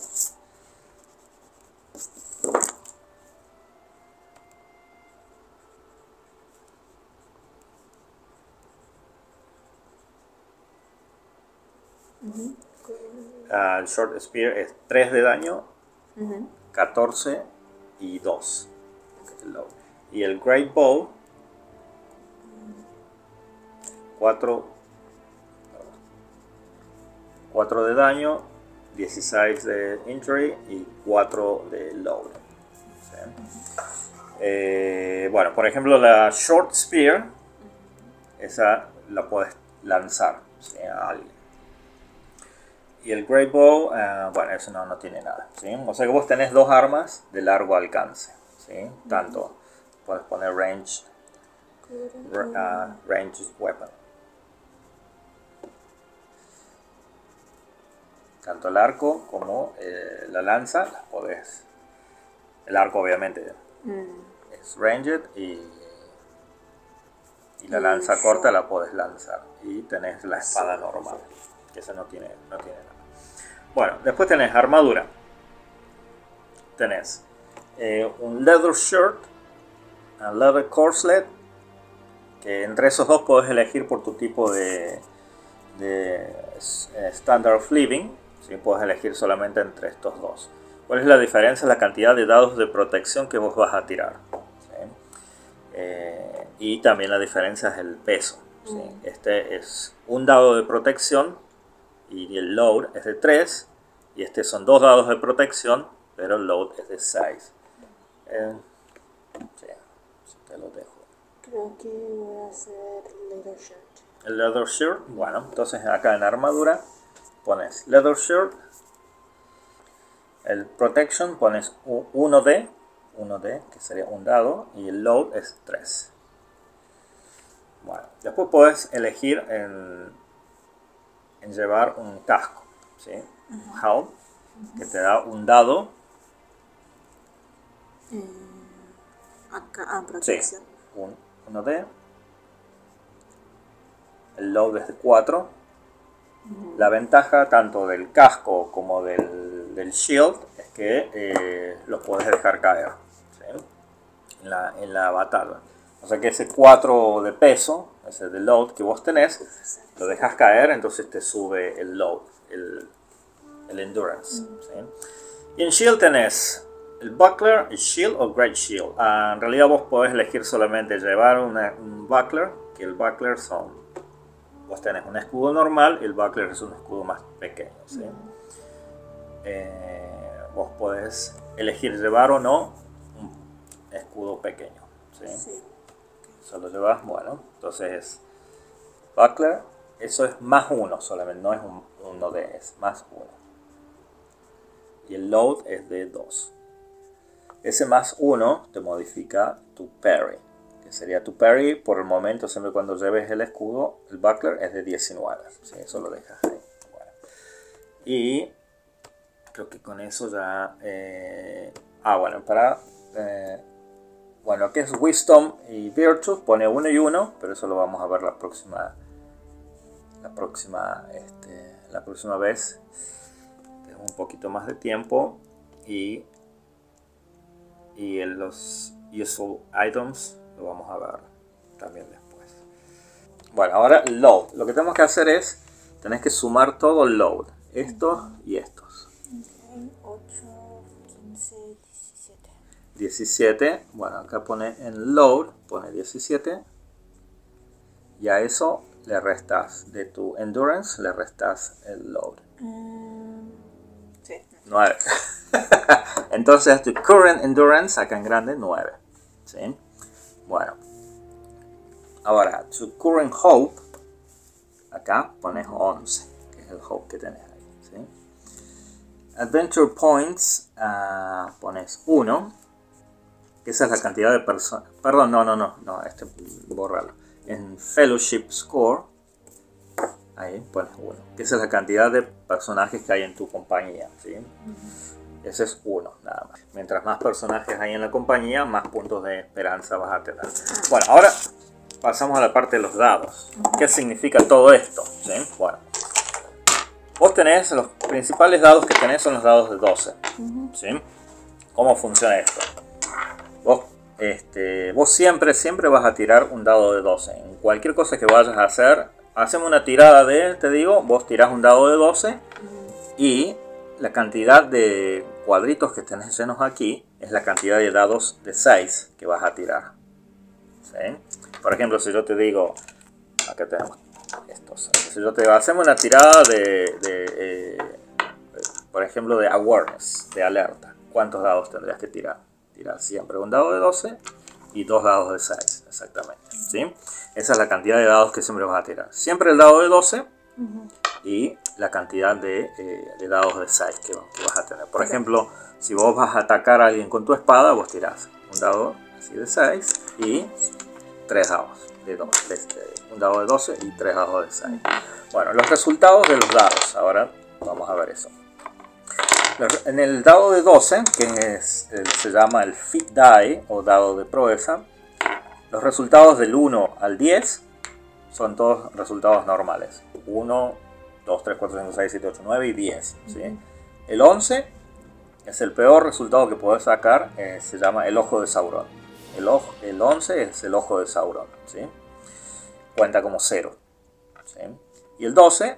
Ah, el short spear es 3 de daño, 14 y 2. el low. Y el great bow 4 4 de daño, 16 de injury y 4 de load. ¿sí? Eh, bueno, por ejemplo, la short spear, esa la puedes lanzar ¿sí? a alguien. Y el great bow, eh, bueno, eso no, no tiene nada. ¿sí? O sea que vos tenés dos armas de largo alcance. ¿sí? Tanto puedes poner range, ah, range weapon. tanto el arco como eh, la lanza las podés el arco obviamente es ranged y y la lanza corta la podés lanzar y tenés la espada normal que esa no tiene no tiene nada bueno después tenés armadura tenés eh, un leather shirt un leather corselet que entre esos dos podés elegir por tu tipo de, de standard of living. ¿sí? Puedes elegir solamente entre estos dos. ¿Cuál es la diferencia? La cantidad de dados de protección que vos vas a tirar. ¿sí? Eh, y también la diferencia es el peso. ¿sí? Este es un dado de protección y el load es de 3. Y este son dos dados de protección, pero el load es de 6. Eh, te lo dejo. Creo que voy a hacer leather shirt. El leather shirt, bueno, entonces acá en armadura pones leather shirt, el protection pones 1D, 1D que sería un dado, y el load es 3. Bueno, después puedes elegir en, en llevar un casco, ¿sí? Un helm, que te da un dado, Acá, ah, sí, protección. un 1D, el load es de 4, La ventaja tanto del casco como del, del shield es que eh, los puedes dejar caer ¿sí? en, la, en la batalla. O sea que ese 4 de peso, ese de load que vos tenés, lo dejas caer, entonces te sube el load, el, el endurance. ¿sí? Y en shield tenés el buckler, el shield o great shield. Ah, en realidad vos podés elegir solamente llevar una- un buckler, que el buckler son Vos tenés un escudo normal y el buckler es un escudo más pequeño. ¿sí? Eh, vos podés elegir llevar o no un escudo pequeño. ¿sí? Sí. Solo llevas, bueno, entonces buckler, eso es más uno solamente, no es un, uno de, es más uno. Y el load es de 2. Ese más uno te modifica tu parry, que sería tu parry por el momento, siempre cuando lleves el escudo, el buckler es de 19. ¿sí? Eso lo dejas ahí. Bueno. Y creo que con eso ya... eh, ah, bueno, para... eh, bueno, que es Wisdom y Virtue, pone uno y uno, pero eso lo vamos a ver la próxima, la próxima, este, la próxima vez. Tengo un poquito más de tiempo y y en los useful items lo vamos a ver también después. Bueno, ahora load. Lo que tenemos que hacer es, tenés que sumar todo load, estos y estos. 17, bueno, acá pone en load, pone 17. Y a eso le restas de tu endurance, le restas el load. Mm, sí. 9. Entonces tu current endurance acá en grande 9. ¿sí? Bueno. Ahora, tu current hope, acá pones 11, que es el hope que tenés ahí. ¿sí? Adventure points, ah, pones 1, que esa es la cantidad de personas. Perdón, no, no, no, no, este borralo. En fellowship score, ahí 1, que esa es la cantidad de personajes que hay en tu compañía. ¿sí? Ese es uno, nada más. Mientras más personajes hay en la compañía, más puntos de esperanza vas a tener. Bueno, ahora pasamos a la parte de los dados. ¿Qué significa todo esto? ¿Sí? Bueno, vos tenés, los principales dados que tenés son los dados de 12. ¿sí? ¿Cómo funciona esto? Este, vos siempre, siempre vas a tirar un dado de 12. En cualquier cosa que vayas a hacer, hacemos una tirada de, te digo, vos tirás un dado de 12 y la cantidad de cuadritos que tenés llenos aquí es la cantidad de dados de 6 que vas a tirar. ¿sí? Por ejemplo, si yo te digo, acá tenemos estos. Si yo te digo, hacemos una tirada de, de, eh, por ejemplo, de awareness, de alerta. ¿Cuántos dados tendrías que tirar? Tirar siempre un dado de 12 y dos dados de 6, exactamente. ¿sí? Esa es la cantidad de dados que siempre vas a tirar. Siempre el dado de 12 y la cantidad de, eh, de dados de 6 que, que, vas a tener. Por ejemplo, si vos vas a atacar a alguien con tu espada, vos tirás un dado así de 6 y 3 dados de 2, este, un dado de 12 y 3 dados de 6. Bueno, los resultados de los dados, ahora vamos a ver eso. En el dado de 12, que es, se llama el Fit Die o dado de proeza, los resultados del 1 al 10 son todos resultados normales. 1, 2, 3, 4, 5, 6, 7, 8, 9 y 10. ¿sí? El 11 es el peor resultado que puedes sacar, eh, se llama el ojo de Sauron. El, ojo, el 11 es el ojo de Sauron. ¿sí? Cuenta como 0. ¿sí? Y el 12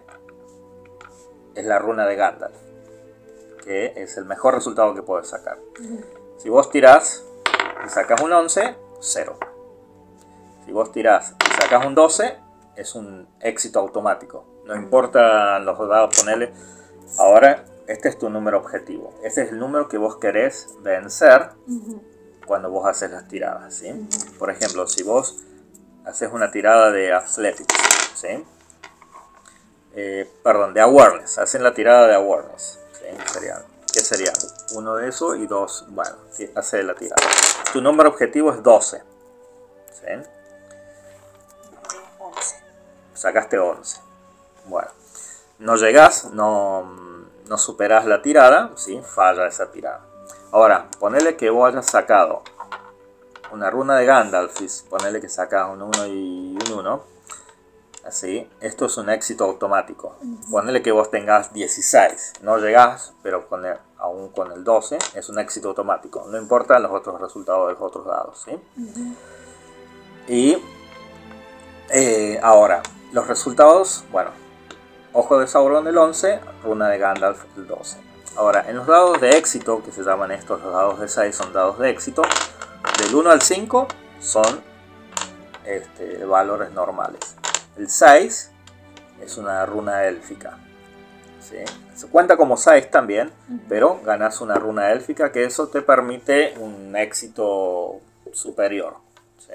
es la runa de Gandalf, que es el mejor resultado que puedes sacar. Si vos tirás y sacas un 11, 0. Si vos tirás y sacas un 12, es un éxito automático. No importa los dados, ponerle. Ahora, este es tu número objetivo. Este es el número que vos querés vencer cuando vos haces las tiradas. ¿sí? Por ejemplo, si vos haces una tirada de athletics, ¿sí? Eh, perdón, de awareness. Hacen la tirada de awareness. Sería, ¿Qué sería? Uno de eso y dos. Bueno, hace la tirada. Tu número objetivo es 12. ¿sí? sacaste 11. Bueno, no llegas, no, no superas la tirada, ¿sí? falla esa tirada. Ahora, ponele que vos hayas sacado una runa de Gandalf, ponele que sacas un 1 y un 1, así, esto es un éxito automático. Ponele que vos tengas 16, no llegás, pero con el, aún con el 12 es un éxito automático, no importa los otros resultados de los otros dados. ¿sí? Y eh, ahora, los resultados, bueno, Ojo de Sauron el 11, Runa de Gandalf el 12. Ahora, en los dados de éxito, que se llaman estos, los dados de 6 son dados de éxito, del 1 al 5 son este, valores normales. El 6 es una runa élfica. ¿sí? Se cuenta como 6 también, pero ganas una runa élfica que eso te permite un éxito superior. ¿sí?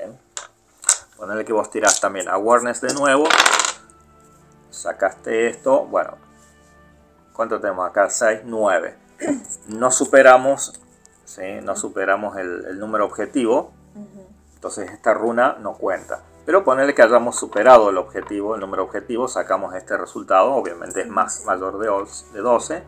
Ponerle que vos tirás también awareness de nuevo. Sacaste esto. Bueno. ¿Cuánto tenemos acá? 6, 9. No superamos. ¿sí? No superamos el, el número objetivo. Entonces esta runa no cuenta. Pero ponerle que hayamos superado el objetivo, el número objetivo, sacamos este resultado. Obviamente es más mayor de, de 12.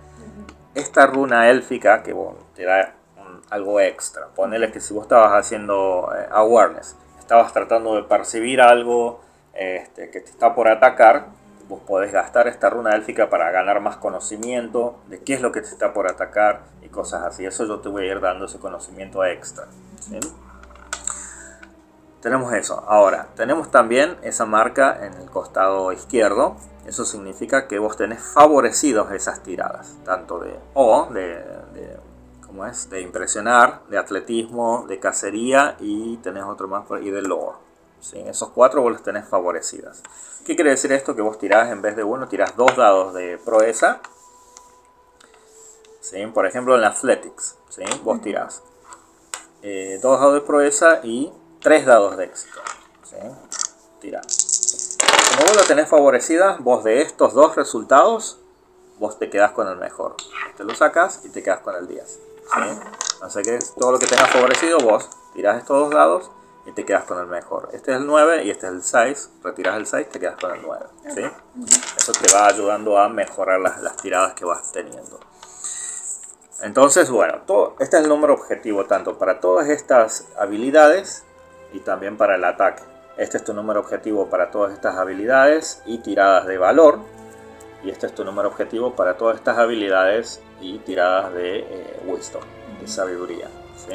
Esta runa élfica que bueno, te da un, algo extra. Ponerle que si vos estabas haciendo eh, awareness estabas tratando de percibir algo este, que te está por atacar, vos podés gastar esta runa élfica para ganar más conocimiento de qué es lo que te está por atacar y cosas así. Eso yo te voy a ir dando ese conocimiento extra. ¿sí? Tenemos eso. Ahora, tenemos también esa marca en el costado izquierdo. Eso significa que vos tenés favorecidos esas tiradas, tanto de O, de, de ¿cómo es? De impresionar, de atletismo, de cacería y tenés otro más por y de lore. ¿sí? Esos cuatro vos los tenés favorecidas. ¿Qué quiere decir esto? Que vos tirás en vez de uno, tirás dos dados de proeza. ¿sí? Por ejemplo en Athletics, ¿sí? vos tirás eh, dos dados de proeza y tres dados de éxito. ¿sí? Tirá. Como vos lo tenés favorecida, vos de estos dos resultados, vos te quedás con el mejor. Te lo sacas y te quedas con el 10. ¿sí? Así que todo lo que tengas favorecido, vos tirás estos dos dados y te quedas con el mejor. Este es el 9 y este es el 6. Retiras el 6, te quedas con el 9. ¿sí? Eso te va ayudando a mejorar las, las tiradas que vas teniendo. Entonces, bueno, todo, este es el número objetivo tanto para todas estas habilidades y también para el ataque. Este es tu número objetivo para todas estas habilidades y tiradas de valor. Y este es tu número objetivo para todas estas habilidades y tiradas de eh, wisdom, de sabiduría. ¿sí?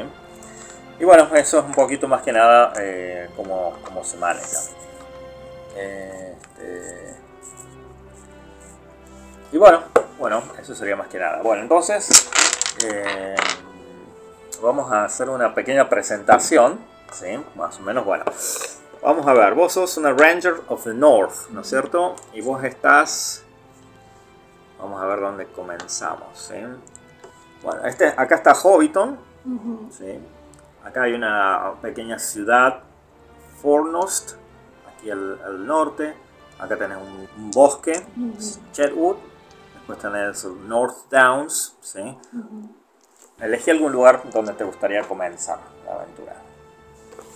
Y bueno, eso es un poquito más que nada eh, cómo, cómo se maneja. Este, y bueno, bueno, eso sería más que nada. Bueno, entonces eh, vamos a hacer una pequeña presentación, ¿sí? Más o menos, bueno. Vamos a ver, vos sos una Ranger of the North, ¿no es cierto? Y vos estás... Vamos a ver dónde comenzamos, ¿sí? Bueno, este, acá está Hobbiton, ¿sí? Acá hay una pequeña ciudad, Fornost, aquí al, norte. Acá tenés un, bosque, Chetwood. Después tenés North Downs, ¿sí? Elegí algún lugar donde te gustaría comenzar la aventura.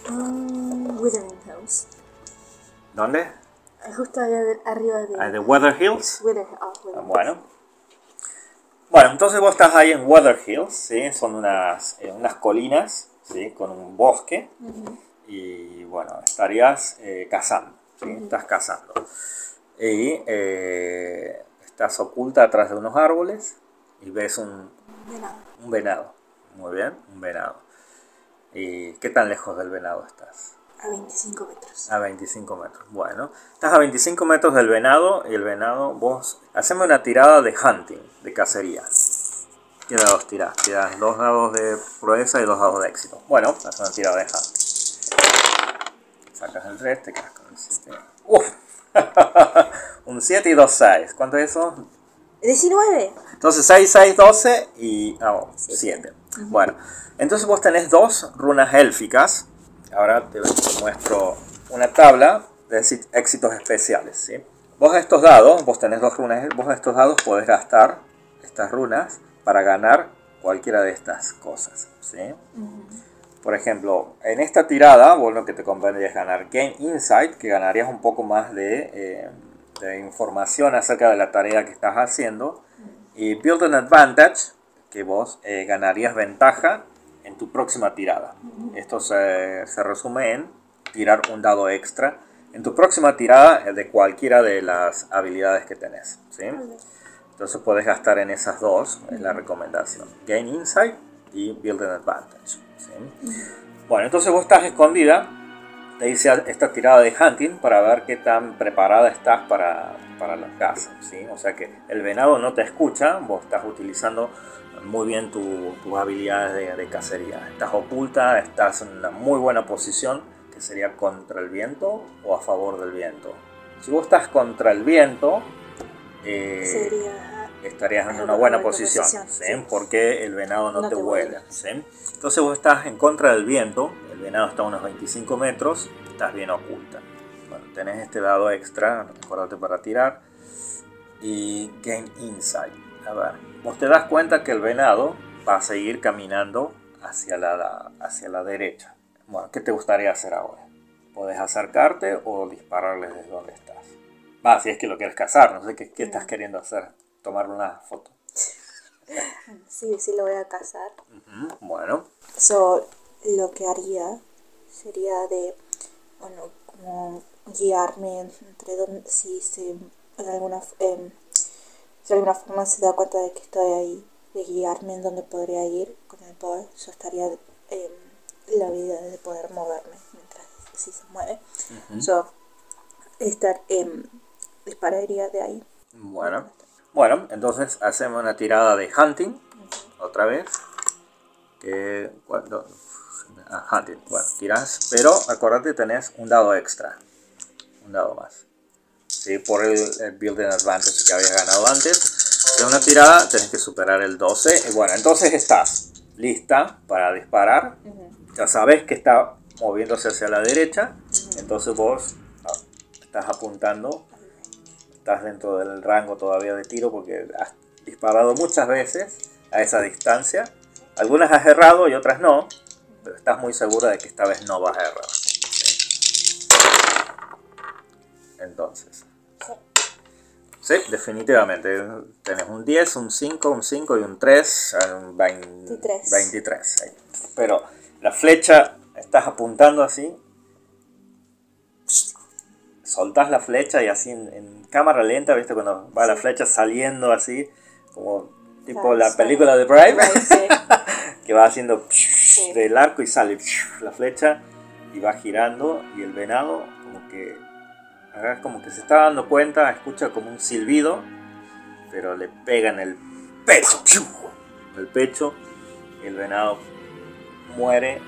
Um, Withering Hills. ¿Dónde? Justo allá arriba de... Ah, ¿De Weather Hills? Wither, Wither Ah, Bueno. Bueno, entonces vos estás ahí en Weather Hills, ¿sí? Son unas, eh, unas colinas, ¿sí? Con un bosque. Y bueno, estarías eh, cazando, ¿sí? Estás cazando. Y eh, estás oculta atrás de unos árboles y ves un, Venado. un venado. Muy bien, un venado. ¿Y qué tan lejos del venado estás? A 25 metros. A 25 metros. Bueno, estás a 25 metros del venado y el venado, vos, haceme una tirada de hunting, de cacería. ¿Qué dados tirás? Tirás dos dados de proeza y dos dados de éxito. Bueno, haz una tirada de hunting. Sacas el 3, te quedas con el 7. ¡Uf! Un 7 y 2 6. ¿Cuánto es eso? 19. Entonces 6, 6, 12 y ah, 7. Bueno, entonces vos tenés dos runas élficas. Ahora te muestro una tabla de éxi- éxitos especiales. ¿sí? Vos estos dados, vos tenés dos runas, vos estos dados podés gastar estas runas para ganar cualquiera de estas cosas. ¿sí? Por ejemplo, en esta tirada, vos lo que te convendría es ganar Game Insight, que ganarías un poco más de, eh, de información acerca de la tarea que estás haciendo. Y Build an Advantage, que vos eh, ganarías ventaja en tu próxima tirada. Esto se, se resume en tirar un dado extra en tu próxima tirada eh, de cualquiera de las habilidades que tenés. ¿sí? Entonces puedes gastar en esas dos, es la recomendación. Gain Insight y Build an Advantage. ¿sí? Bueno, entonces vos estás escondida, te dice esta tirada de hunting para ver qué tan preparada estás para, para la caza. ¿sí? O sea que el venado no te escucha, vos estás utilizando muy bien tu- tus habilidades de, de cacería. Estás oculta, estás en una muy buena posición, que sería contra el viento o a favor del viento. Si vos estás contra el viento, eh, Sería. estarías en una buena posición, ¿sí? sí. porque el venado no, No te, te huele. ¿sí? Entonces vos estás en contra del viento, el venado está a unos 25 metros, estás bien oculta. Bueno, tenés este dado extra, acuérdate para tirar, y Gain Insight. A ver, vos te das cuenta que el venado va a seguir caminando hacia la, hacia la derecha. Bueno, ¿qué te gustaría hacer ahora? ¿Podés acercarte o dispararle desde donde estás? Va, si es que lo quieres cazar, no sé qué, qué estás queriendo hacer. Tomarle una foto. Sí, sí lo voy a cazar. Ujú, Bueno, So, lo que haría sería de, bueno, como guiarme entre donde, si se, en alguna, em, de alguna forma se da cuenta de que estoy ahí, de guiarme en donde podría ir con el bow, yo estaría em, la habilidad de poder moverme mientras si se mueve. So, estar, em, dispararía de ahí. bueno. Bueno, entonces hacemos una tirada de hunting. Otra vez. Que cuando. ah, hunting. Bueno, tiras. Pero acuérdate, tenés un dado extra. Un dado más. ¿Sí? Por el, el building advantage que habías ganado antes. De una tirada tenés que superar el 12. Y bueno, entonces estás lista para disparar. Ya sabes que está moviéndose hacia la derecha. Entonces vos ah, estás apuntando. Estás dentro del rango todavía de tiro porque has disparado muchas veces a esa distancia. Algunas has errado y otras no. Pero estás muy segura de que esta vez no vas a errar. ¿sí? Entonces. Sí, definitivamente. Tenés un 10, un 5, un 5 y un 3. Un 20 23. 23. ahí. Pero la flecha estás apuntando así soltás la flecha y así en, en cámara lenta, ¿viste? Cuando va la flecha saliendo así, como tipo Claro, la sí. película de Brave, sí. que va haciendo del arco y sale la flecha y va girando y el venado como que acá como que se está dando cuenta, escucha como un silbido, pero le pega en el pecho, en el pecho el venado muere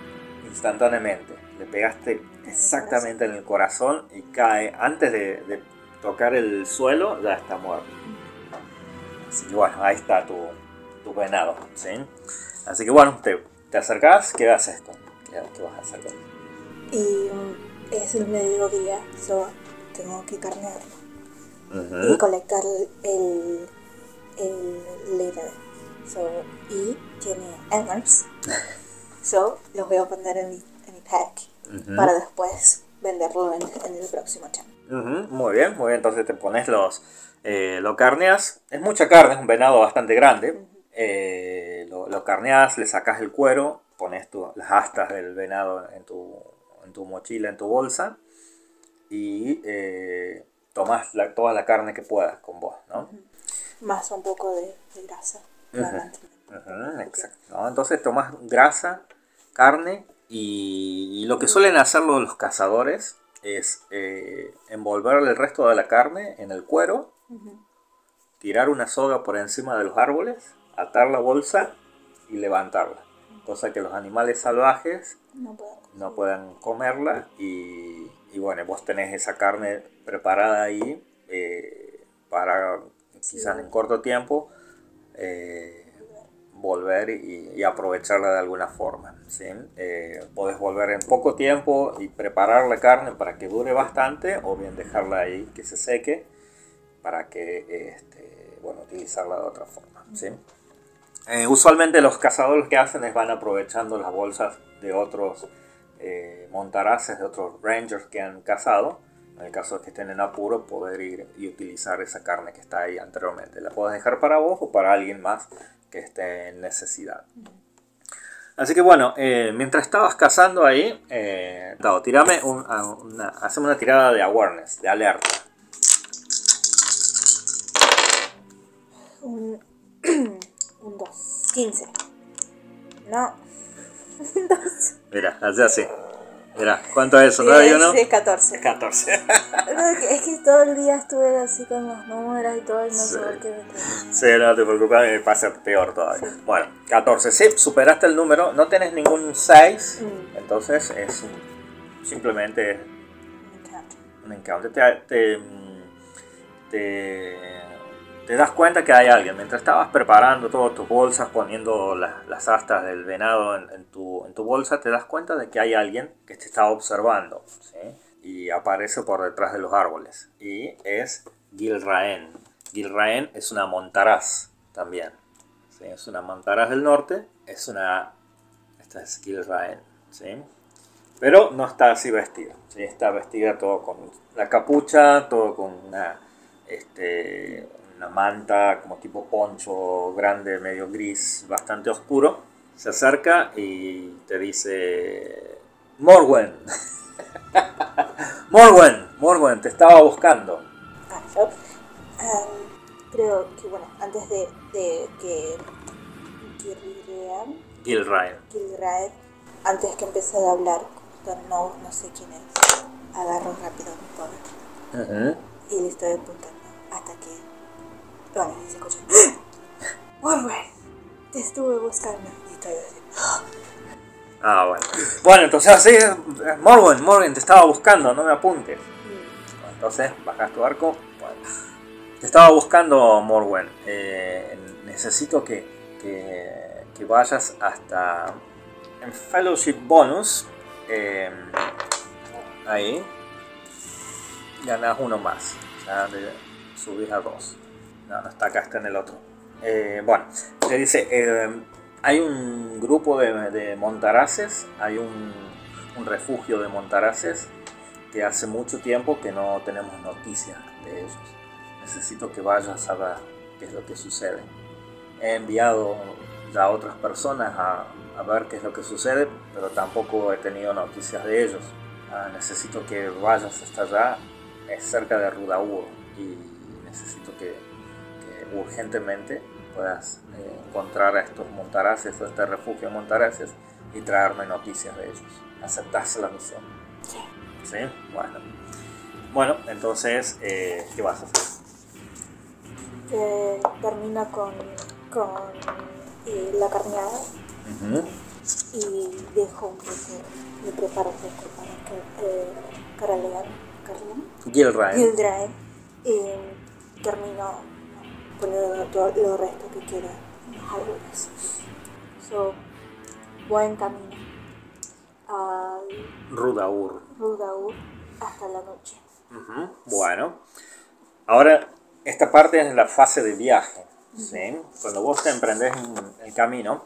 instantáneamente. Le pegaste exactamente en el corazón y cae antes de, tocar el suelo, ya está muerto. Así que bueno, ahí está tu, tu venado, ¿sí? Así que bueno, te, te acercás, ¿qué haces? ¿Qué, qué vas a hacer con? Y mm, es el mediodía, so tengo que carnearlo. Y colectar el, el leather. So, y tiene antlers. So, los voy a poner en mi, en mi pack Ujú. para después venderlo en, en el próximo. Ujú, Muy bien, muy bien. Entonces te pones los. Eh, lo carneas. Es mucha carne, es un venado bastante grande. Eh, lo, lo carneas, le sacas el cuero, pones tu- las astas del venado en tu, en tu mochila, en tu bolsa. Y eh, tomas la- toda la carne que puedas con vos, ¿no? Más un poco de, de grasa. Ujú, exacto. ¿no? Entonces tomas grasa, carne y, y lo que suelen hacer los, los cazadores es eh, envolver el resto de la carne en el cuero, tirar una soga por encima de los árboles, atar la bolsa y levantarla. Cosa que los animales salvajes No no puedan comerla y, y bueno, vos tenés esa carne preparada ahí eh, para quizás en corto tiempo eh, volver y, y aprovecharla de alguna forma. ¿sí? Eh, podés volver en poco tiempo y preparar la carne para que dure bastante o bien dejarla ahí que se seque para que este, bueno, utilizarla de otra forma. ¿sí? Eh, usualmente los cazadores lo que hacen es van aprovechando las bolsas de otros eh, montaraces, de otros rangers que han cazado. En el caso de que estén en apuro, poder ir y utilizar esa carne que está ahí anteriormente. La puedes dejar para vos o para alguien más que esté en necesidad. Así que bueno, eh, mientras estabas cazando ahí, eh, a- una, una tirada de awareness, de alerta. un 2. 15. No. Un 2. Mira, hace así. Mira, ¿cuánto es eso? ¿9 y 1? Sí, 14. 14. No, es que- es que todo el día estuve así con los números y todo y no Sí. sé por qué me trae. Sí, no te preocupes, me pasa peor todavía. Bueno, 14. Sí, superaste el número, no tenés ningún 6, Mm. entonces es un- simplemente Me encanta. un encounter. Te, te, te, te das cuenta que hay alguien. Mientras estabas preparando todas tus bolsas, poniendo las, las astas del venado en, tu, bolsa, te das cuenta de que hay alguien que te está observando. ¿sí? Y aparece por detrás de los árboles. Y es Gilraen. Gilraen es una montaraz también. Es una montaraz del norte. Es una... Esta es Gilraen. ¿sí? Pero no está así vestida. Está vestida todo con la capucha, todo con una, este, una manta como tipo poncho grande, medio gris, bastante oscuro. Se acerca y te dice, Morwen, Morwen, Morwen, te estaba buscando. Ah, yo creo que, bueno, antes de, de que Gilraed. Gilraed, antes que empecé a hablar, con no, no sé quién es, agarro rápido mi poder y le estoy apuntando hasta que, bueno, se escucha, Warren, te estuve buscando y estoy así, Ah, bueno. Bueno, entonces así, Morwen, Morwen, te estaba buscando, no me apuntes. Entonces, bajas tu arco. Bueno. Te estaba buscando, Morwen. Eh, necesito que, que, que vayas hasta en Fellowship Bonus. eh, ahí. Ganas uno más. O sea, subís a dos. No, no está acá, está en el otro. Eh, bueno, te dice, eh, hay un grupo de, de montaraces, hay un, un refugio de montaraces que hace mucho tiempo que no tenemos noticias de ellos. Necesito que vayas a ver qué es lo que sucede. He enviado ya a otras personas a, a ver qué es lo que sucede, pero tampoco he tenido noticias de ellos. ah, necesito que vayas hasta allá, es cerca de Rudaur y necesito que urgentemente puedas eh, encontrar a estos montaraces o este refugio de montaraces y traerme noticias de ellos. ¿Aceptas la misión? Sí. ¿Sí? Bueno. Bueno, entonces, eh, ¿qué vas a hacer? Eh, termina con, con eh, la carneada y dejo un poco, un poco para que eh, Caralean, Gilraen. Gildraen, y termino poniendo todo lo resto que queda en los árboles. So, buen camino al Rudaur. Rudaur hasta la noche. Ujú, Bueno, ahora esta parte es la fase de viaje. ¿sí? Cuando vos te emprendés en el camino,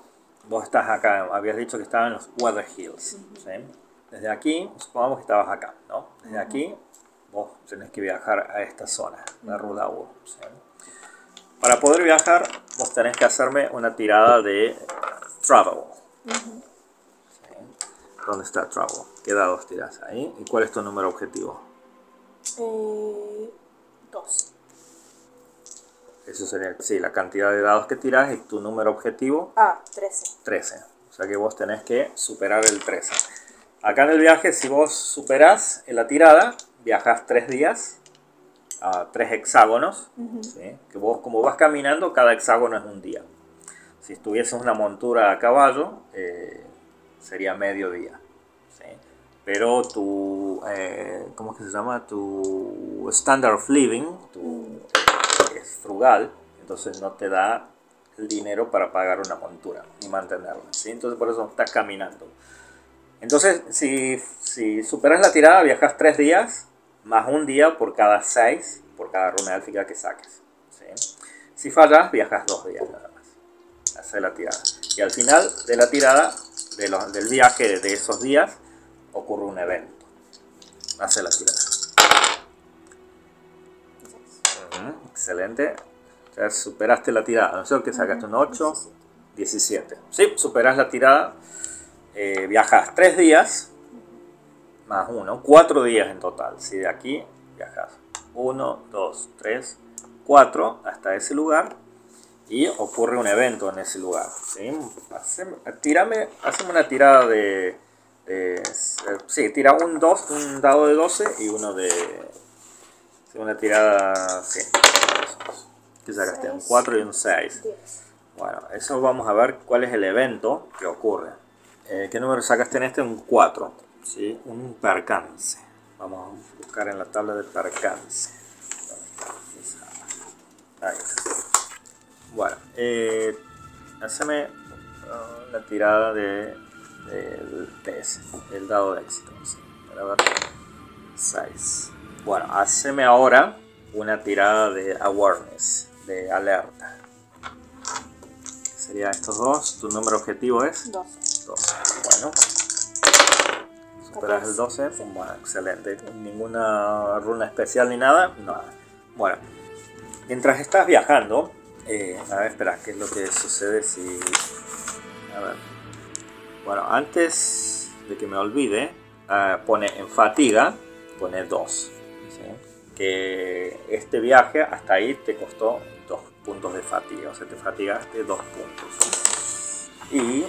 vos estás acá, habías dicho que estabas en los Weather Hills. ¿sí? Desde aquí, supongamos que estabas acá, ¿no? Desde aquí, vos tenés que viajar a esta zona, la Rudaur. ¿sí? Para poder viajar, vos tenés que hacerme una tirada de Travel. ¿sí? ¿Dónde está Travel? ¿Qué dados tirás ahí? ¿Y cuál es tu número objetivo? Eh, dos. Eso sería, sí, la cantidad de dados que tiras y tu número objetivo, Ah, trece. 13. O sea que vos tenés que superar el 13. Acá en el viaje, si vos superás en la tirada, viajas 3 días a 3 hexágonos. ¿sí? Que vos, como vas caminando, cada hexágono es un día. Si estuvieses una montura a caballo, eh, sería medio día. ¿sí? Pero tu, eh, ¿cómo es que se llama? Tu standard of living, tu, es frugal, entonces no te da el dinero para pagar una montura ni mantenerla. ¿sí? Entonces por eso estás caminando. Entonces, si, si superas la tirada, viajas tres días, más un día por cada seis, por cada runa élfica que saques. Si fallas, viajas dos días nada más. Hacer la tirada. Y al final de la tirada, del viaje de esos días, ocurre un evento. Hace la tirada. Excelente. Ya superaste la tirada. ¿No cierto que sacaste un 8? 17. Sí, superas la tirada. Eh, viajas 3 días. Más 1. 4 días en total. Si de aquí viajas 1, 2, 3, 4 hasta ese lugar. Y ocurre un evento en ese lugar. ¿sí? Haceme, tírame, haceme una tirada de... de- sí, tira un, dos, un dado de 12 y uno de... Una tirada... Sí. ¿Qué sacaste? Un Seis. 4 y un 6. Diez. Bueno, eso vamos a ver cuál es el evento que ocurre. Eh, ¿Qué número sacaste en este? Un 4. ¿Sí? Un percance. Vamos a buscar en la tabla de percance. Ahí está. Bueno, eh, haceme uh, la tirada de, del PS, el dado de éxito. sí, para ver. 6. Bueno, haceme ahora una tirada de awareness, de alerta. Sería estos dos. Tu número objetivo es Doce. 12. Bueno. Superas el 12. Bueno, excelente. Ninguna runa especial ni nada. Nada. Bueno. Mientras estás viajando. eh, a ver, espera, ¿qué es lo que sucede si... A ver. Bueno, antes de que me olvide, ah, pone en fatiga, pone 2. Que este viaje hasta ahí te costó 2 puntos de fatiga, o sea, te fatigaste 2 puntos. Y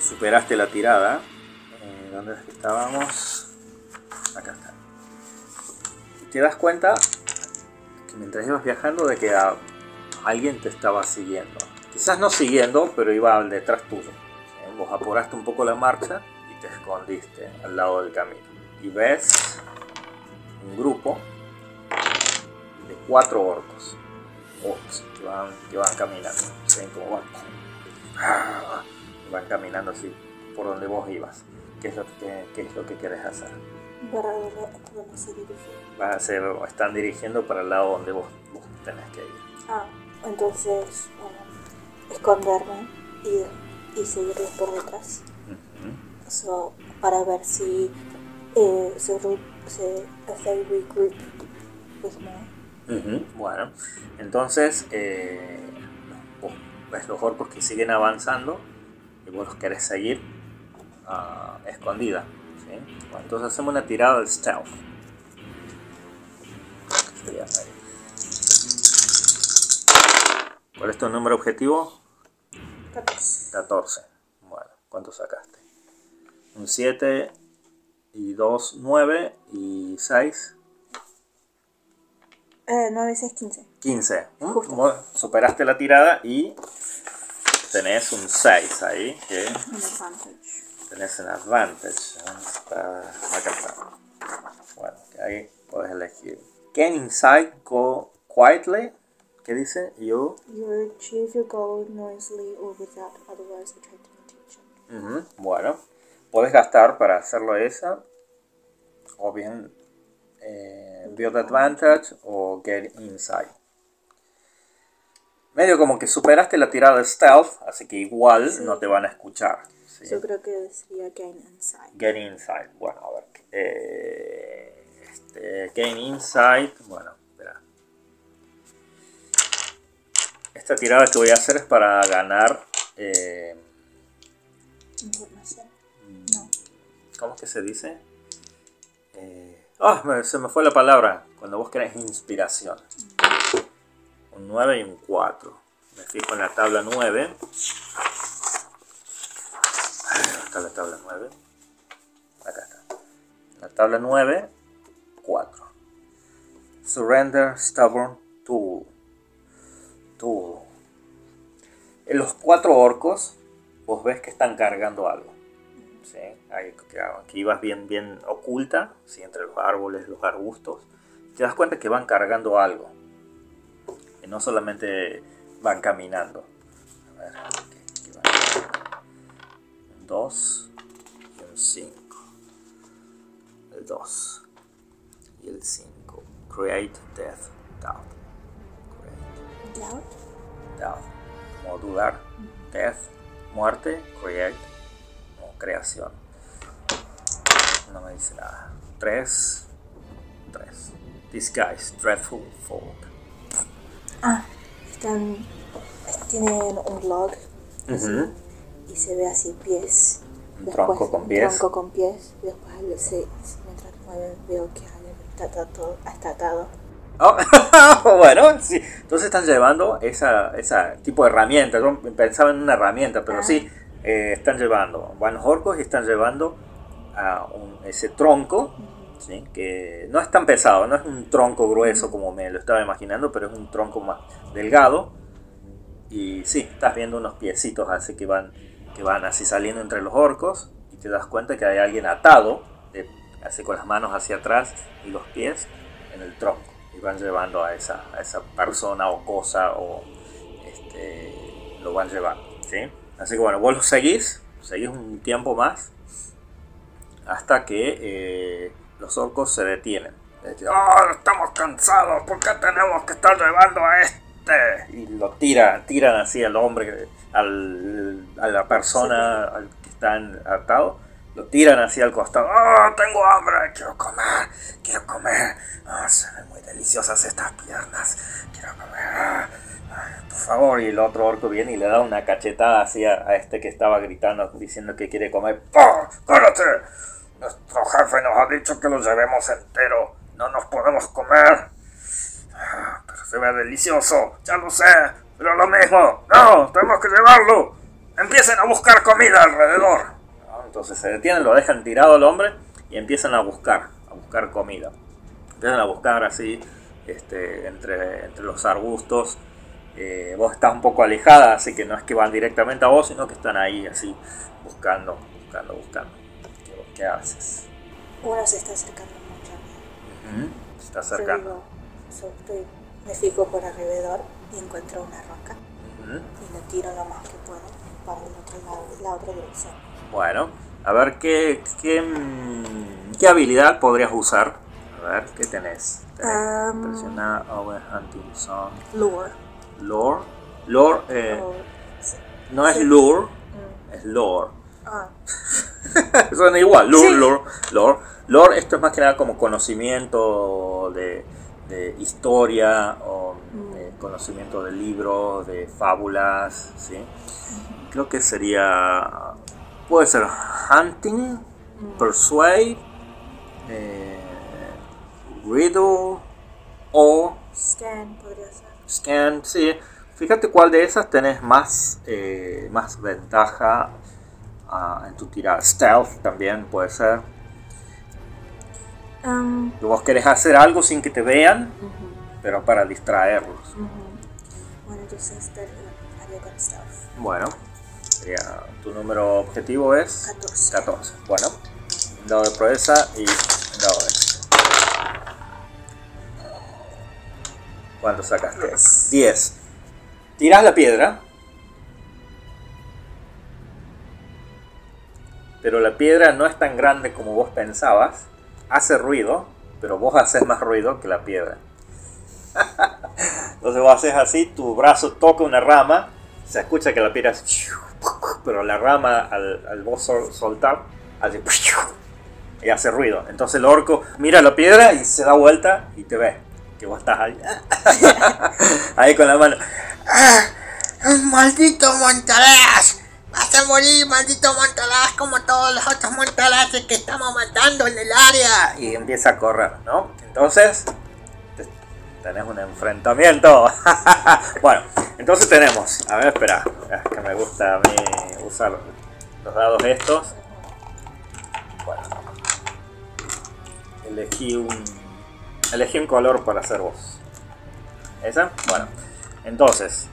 superaste la tirada. ¿Dónde estábamos? Acá está. Te das cuenta que mientras ibas viajando de que a- alguien te estaba siguiendo. Quizás no siguiendo, pero iba detrás tuyo. ¿sí? Vos apuraste un poco la marcha y te escondiste al lado del camino. Y ves un grupo de cuatro orcos. Que van, que van caminando. ¿sí? Como van, van caminando así por donde vos ibas. ¿Qué es lo que, qué es lo que querés hacer? Para ver dónde se dirige. Vas a hacer, están dirigiendo para el lado donde vos, vos tenés que ir. Ah, entonces, bueno, esconderme y, y seguirles por detrás. Ujú. So, para ver si eh, se, se they regroup with me. Ujú, Bueno, entonces eh, vos ves los orcos que siguen avanzando y vos los querés seguir a escondida. ¿sí? Bueno, entonces hacemos una tirada de stealth. ¿Cuál es tu número objetivo? 14. 14. Bueno, ¿cuánto sacaste? Un 7 y 2, 9 y 6, Eh, 9, 6, 15. 15. ¿Mm? Justo. Superaste la tirada y tenés un 6 ahí, que Un. Tenés un advantage. ¿no? Está- acá está. Bueno, ahí puedes elegir. Gain insight, go quietly. ¿Qué dice? You. You achieve your goal noisily or without otherwise attracting attention. Ujú, Bueno, puedes gastar para hacerlo esa. O bien eh, Build Advantage o Get Insight. Medio como que superaste la tirada de Stealth, así que igual Sí. no te van a escuchar. ¿Sí? Yo creo que sería gain insight. Gain Insight. Bueno, a ver. eh, este, gain Insight. Bueno, espera. Esta tirada que voy a hacer es para ganar. eh, Información. No. ¿Cómo es que se dice? Eh, me- se me fue la palabra. Cuando vos querés inspiración. Un 9 y un 4. Me fijo en la tabla 9. Ay, ¿Dónde está la tabla 9? Acá está. La tabla 9, 4. Surrender Stubborn Tool. Tool. En los cuatro orcos, vos ves que están cargando algo. ¿sí? Ahí, que- que ibas bien, bien oculta, ¿sí? entre los árboles, los arbustos. Te das cuenta que van cargando algo. Que no solamente van caminando. 2 y un 5. El 2 y el 5. Create death. Doubt. Create Doubt. doubt. Como dudar. Death. Muerte. Create. Como creación. No me dice nada. 3. 3. Disguise. Dreadful Folk. Ah, están. Tienen un log Ujú. Y se ve así pies. Un tronco con pies. Tronco con pies. Y después se- mientras mueven veo que alguien está atado. Está atado. Oh, bueno, sí. Entonces están llevando esa, esa tipo de herramienta. Yo pensaba en una herramienta, pero Ah. sí, eh, están llevando. Van los orcos y están llevando a un- ese tronco, ¿sí? que no es tan pesado, no es un tronco grueso como me lo estaba imaginando, pero es un tronco más delgado. Y sí, estás viendo unos piecitos así que van, que van así saliendo entre los orcos y te das cuenta que hay alguien atado, de- así con las manos hacia atrás y los pies en el tronco. Y van llevando a esa, a esa persona o cosa o este, lo van llevando. ¿sí? Así que bueno, vos lo seguís, seguís un tiempo más hasta que eh, los orcos se detienen. ¡Oh, estamos cansados! ¿Por qué tenemos que estar llevando a este? Y lo tiran, tiran así al hombre, al, a la persona al que están atado. Lo tiran así al costado. ¡Oh, tengo hambre! Quiero comer, quiero comer. ¡Oh, se ven muy deliciosas estas piernas. Quiero comer. Ah, ah, por favor. Y el otro orco viene y le da una cachetada así a, este que estaba gritando, diciendo que quiere comer. ¡Oh, cállate! Nuestro jefe nos ha dicho que lo llevemos entero. No nos podemos comer. Ah, Pero se ve delicioso. Ya lo sé. Pero lo mismo. No, tenemos que llevarlo. Empiecen a buscar comida alrededor. ¿no? Entonces se detienen, lo dejan tirado al hombre y empiezan a buscar, a buscar comida. Empiezan a buscar así este, entre, entre los arbustos. Eh, vos estás un poco alejada, así que no es que van directamente a vos, sino que están ahí así buscando, buscando, buscando. ¿Qué, qué haces? Uno se está acercando mucho a mí. Se está Yo acercando. digo, so, estoy- me fijo por alrededor y encuentro una roca y le tiro lo más que puedo para el otro lado, la otra dirección. Bueno, a ver qué, qué, mm, qué habilidad podrías usar. A ver, ¿qué tenés? Tenés Um, Impresionar, Over Hunting Song, Lure. Lore. Lore eh, sí. no es sí. lure, Mm. es lore. Ah, Suena igual, lore, Sí. lore, lore. Lore, esto es más que nada como conocimiento de, de historia o Mm. Conocimiento de libros, de fábulas, ¿sí? Creo que sería, puede ser hunting, Persuade, eh, Riddle o Scan podría ser. Scan. Sí, fíjate cuál de esas tenés más, eh, más ventaja ah, en tu tirada. Stealth también puede ser. Um, vos querés hacer algo sin que te vean, pero para distraerlos. Bueno, entonces estaría- haría con stealth. Bueno, sería, tu número objetivo es 14. 14. Bueno, dado de proeza y un dado de. ¿Cuánto sacaste? Diez. 10. Tirás la piedra. Pero la piedra no es tan grande como vos pensabas. Hace ruido, pero vos haces más ruido que la piedra. Entonces vos haces así, tu brazo toca una rama, se escucha que la piedra es... Pero la rama al, al vos sol- soltar, hace... Y hace ruido. Entonces el orco mira la piedra y se da vuelta y te ve. Que vos estás ahí. ahí con la mano. ¡Maldito Montalás! ¡Vas a morir, maldito Montalás, como todos los otros Montalaces que estamos matando en el área! y empieza a correr, ¿no? Entonces, tenés un enfrentamiento. bueno, entonces tenemos, a ver, espera, es que me gusta a mí usar los dados estos. Bueno, elegí un, elegí un color para hacer voz. ¿Esa? Bueno, entonces,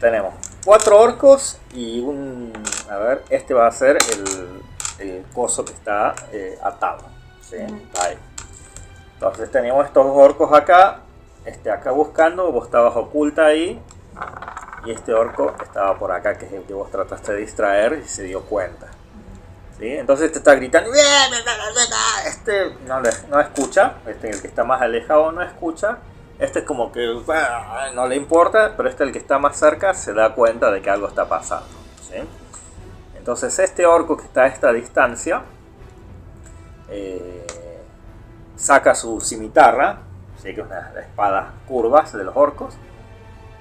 tenemos cuatro orcos y un, a ver, este va a ser el, el coso que está eh, atado. ¿sí? Ahí. Entonces tenemos estos dos orcos acá, este acá buscando, vos estabas oculta ahí, y este orco estaba por acá, que es el que vos trataste de distraer y se dio cuenta. ¿Sí? Entonces te está gritando, este no, le- no escucha, este el que está más alejado no escucha, este es como que no le importa, pero este el que está más cerca se da cuenta de que algo está pasando. ¿sí? Entonces este orco que está a esta distancia eh, saca su cimitarra, ¿sí? que es una espadas curvas de los orcos,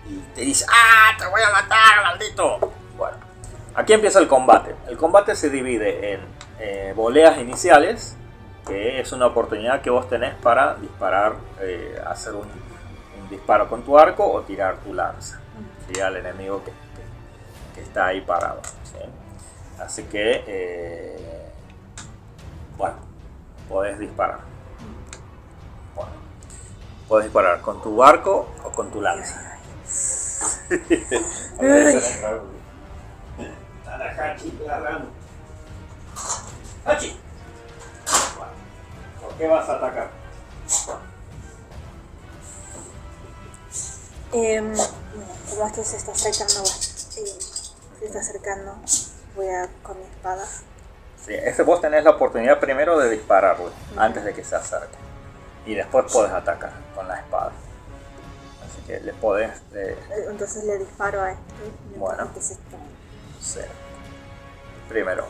y te dice, ¡ah, te voy a matar, maldito! Bueno, aquí empieza el combate. El combate se divide en eh, voleas iniciales, que es una oportunidad que vos tenés para disparar, eh, hacer un, un disparo con tu arco o tirar tu lanza ¿sí? al enemigo que, que- que está ahí parado. ¿sí? Así que, eh, bueno, podés disparar. Podés disparar con tu arco o con tu lanza. Hachi. Bueno, ¿Por qué vas a atacar? Em, bueno, por más que se está acercando, eh, se está acercando, voy a con mi espada. Sí, ese vos tenés la oportunidad primero de dispararle antes de que se acerque. Y después podés atacar con la espada. Así que le podés. eh, Eh, Entonces le disparo a este. Bueno. este se está- sí. Primero,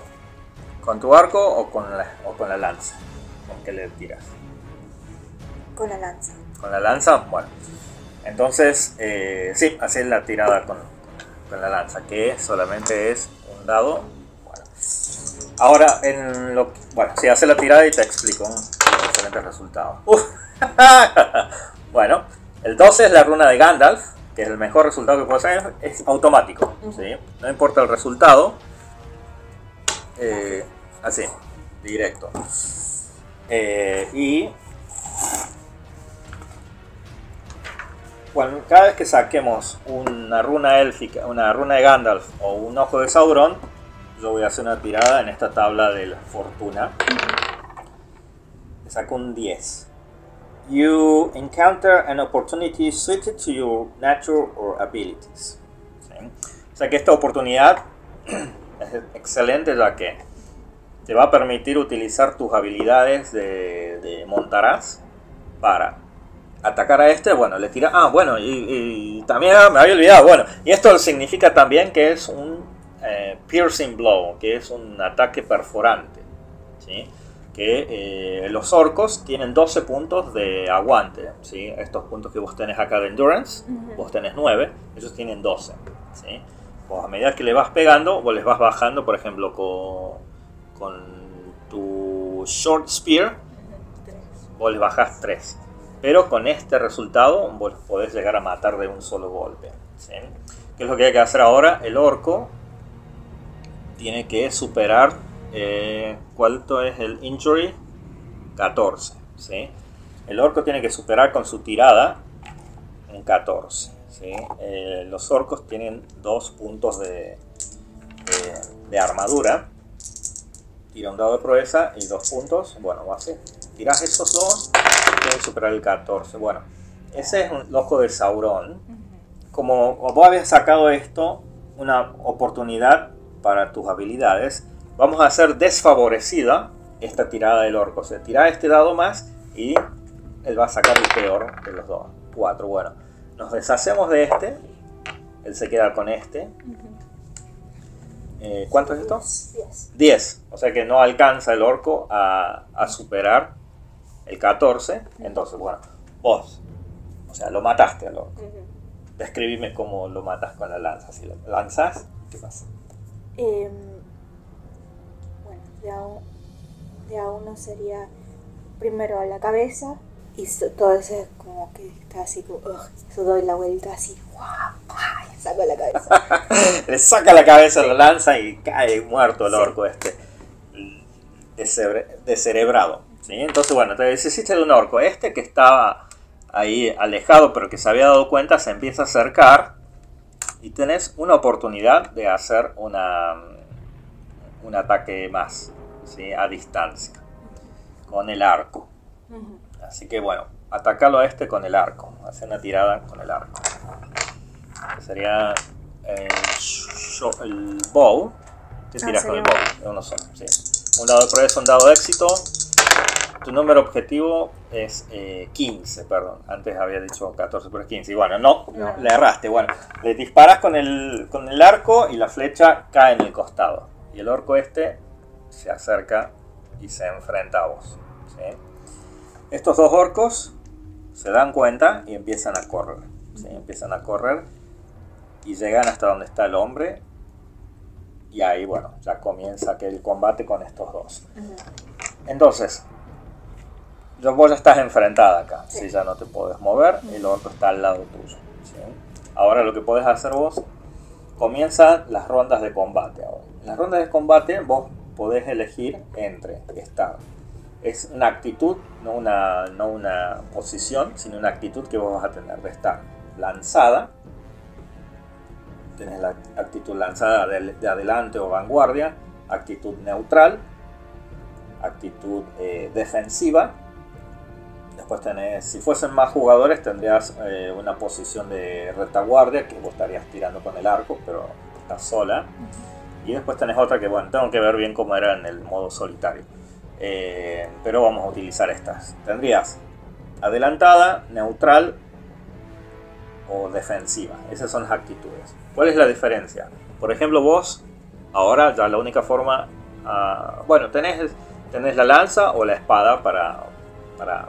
¿con tu arco o con la, o con la lanza? ¿Con qué le tiras? Con la lanza. ¿Con la lanza? Bueno. Entonces, eh, sí, haces la tirada con, con la lanza, que solamente es un dado. Ahora, en lo que- bueno, sí, hace la tirada y te explico un excelente resultado. Bueno, el 12 es la runa de Gandalf, que es el mejor resultado que puedes hacer, es automático. ¿sí? No importa el resultado. Eh, así, directo. Eh, y Bueno, cada vez que saquemos una runa élfica, una runa de Gandalf o un ojo de Sauron, yo voy a hacer una tirada en esta tabla de la fortuna. Le saco un 10. You encounter an opportunity suited to your nature or abilities. ¿Sí? O sea que esta oportunidad es excelente ya que te va a permitir utilizar tus habilidades de, de montaraz para atacar a este, bueno, le tira. Ah, bueno, y, y también ah, me había olvidado. Bueno, y esto significa también que es un eh, piercing blow, que es un ataque perforante. ¿sí? Que eh, los orcos tienen 12 puntos de aguante. ¿sí? Estos puntos que vos tenés acá de endurance, vos tenés 9, ellos tienen 12. ¿sí? Vos a medida que le vas pegando, vos les vas bajando, por ejemplo, con, con tu Short Spear, vos le bajás 3. Pero con este resultado vos podés llegar a matar de un solo golpe. ¿sí? ¿Qué es lo que hay que hacer ahora? El orco tiene que superar. Eh, ¿Cuánto es el injury? 14. ¿sí? El orco tiene que superar con su tirada un 14. ¿sí? Eh, los orcos tienen dos puntos de, de, de armadura. Tira un dado de proeza y dos puntos. Bueno, va así. Tiras esos dos y tienes que superar el 14. Bueno, ese es un ojo de Sauron. Como vos habías sacado esto, una oportunidad para tus habilidades, vamos a hacer desfavorecida esta tirada del orco. O sea, tira este dado más y él va a sacar el peor de los dos. 4, bueno. Nos deshacemos de este. Él se queda con este. Eh, ¿Cuánto es esto? 10. 10. O sea que no alcanza el orco a, a superar el 14. Entonces, bueno, vos, o sea, lo mataste al orco. Describime cómo lo matas con la lanza. Si lo lanzas, ¿qué pasa? Em, bueno, de a, un- de a uno sería primero a la cabeza y so- todo ese como que está así como, ugh, eso doy la vuelta así, ¡guau! ¡guau! y saco la cabeza. Le saca la cabeza, lo lanza y cae muerto el orco este. Descerebrado. ¿sí? Entonces, bueno, te deshiciste de un orco. Este que estaba ahí alejado, pero que se había dado cuenta, se empieza a acercar. Y tenés una oportunidad de hacer una, un ataque más, ¿sí? a distancia, con el arco. Así que bueno, atacalo a este con el arco. Hace una tirada con el arco. Sería el, sho- el bow. ¿Qué Ah, tiras con el bow? Uno solo, sí. Un dado de progreso, un dado de éxito. Tu número objetivo es eh, 15, perdón. Antes había dicho 14, pero es 15. Y bueno, no, le erraste. Bueno, le disparas con el, con el arco y la flecha cae en el costado. Y el orco este se acerca y se enfrenta a vos. ¿sí? Estos dos orcos se dan cuenta y empiezan a correr. ¿sí? Empiezan a correr y llegan hasta donde está el hombre. Y ahí, bueno, ya comienza aquel combate con estos dos. Entonces, vos ya estás enfrentada acá. Sí. Si ya no te puedes mover, el orco está al lado tuyo. ¿sí? Ahora lo que podés hacer vos, comienzan las rondas de combate. Ahora. En las rondas de combate vos podés elegir entre estar. Es una actitud, no una, no una posición, sino una actitud que vos vas a tener de estar lanzada. Tenés la actitud lanzada de, de adelante o vanguardia, actitud neutral, actitud eh, defensiva. Después tenés, si fuesen más jugadores, tendrías eh, una posición de retaguardia que vos estarías tirando con el arco, pero estás sola. Y después tenés otra que, bueno, tengo que ver bien cómo era en el modo solitario. Eh, pero vamos a utilizar estas. Tendrías adelantada, neutral o defensiva. Esas son las actitudes. ¿Cuál es la diferencia? Por ejemplo, vos, ahora ya la única forma... ah, bueno, tenés, tenés la lanza o la espada para, para,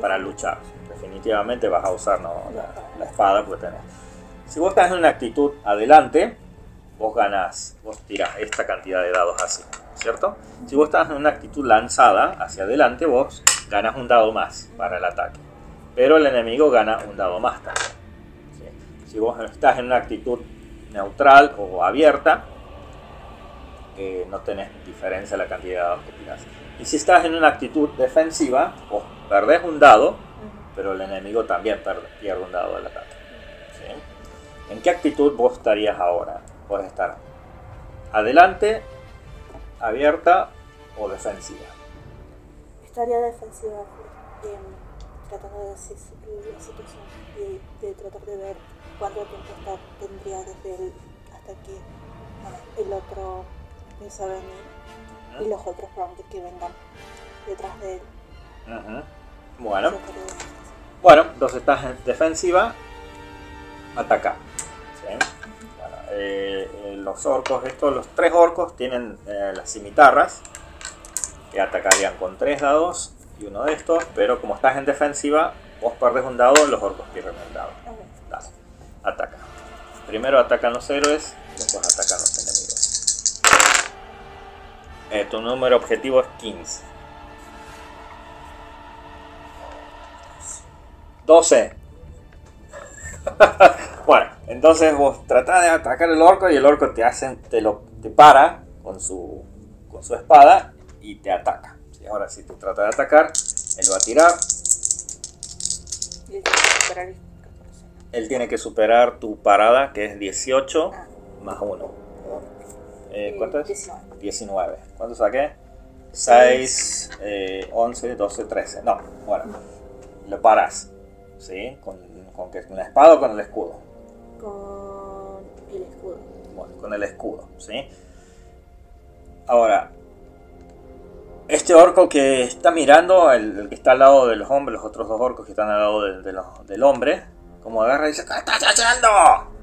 para luchar. Definitivamente vas a usar ¿no? la, la espada porque tenés. Si vos estás en una actitud adelante, vos ganás, vos tirás esta cantidad de dados así, ¿cierto? Si vos estás en una actitud lanzada hacia adelante, vos ganas un dado más para el ataque. Pero el enemigo gana un dado más también. ¿sí? Si vos estás en una actitud neutral o abierta, eh, no tenés diferencia en la cantidad de dados que tirás. Y si estás en una actitud defensiva, vos perdés un dado, pero el enemigo también pierde un dado del ataque. ¿sí? ¿En qué actitud vos estarías ahora? Puedes estar adelante, abierta o defensiva. Estaría defensiva, em, tratando de decir la situación y de tratar de ver cuánto tiempo está- tendría desde el, hasta que el otro empieza a venir y los otros probablemente que vengan detrás de él. Ujú. Bueno, bueno, entonces estás en defensiva, ataca. Bueno, eh, eh, los orcos, estos, los tres orcos tienen eh, las cimitarras que atacarían con tres dados y uno de estos, pero como estás en defensiva, vos perdés un dado, los orcos pierden el dado. Ataca. Primero atacan los héroes y después atacan los enemigos. Tu número objetivo es 15. 12. bueno, entonces vos tratás de atacar el orco y el orco te hace, te lo te para con su, con su espada y te ataca. Y ahora si te trata de atacar, él va a tirar. Y hay que superar el 14. Él tiene que superar tu parada, que es 18 Ah. más 1. Eh, Eh, ¿Cuánto es? 19. 19. ¿Cuánto saqué? 6, 11, 12, 13. No, bueno. Lo paras. ¿Sí? ¿Con, con, qué? ¿Con la espada o con el escudo? Con el escudo. Bueno, con el escudo. ¿Sí? Ahora. Este orco que está mirando, el, el que está al lado de los hombres, los otros dos orcos que están al lado de- de los- del hombre, como agarra y dice, ¿qué estás haciendo?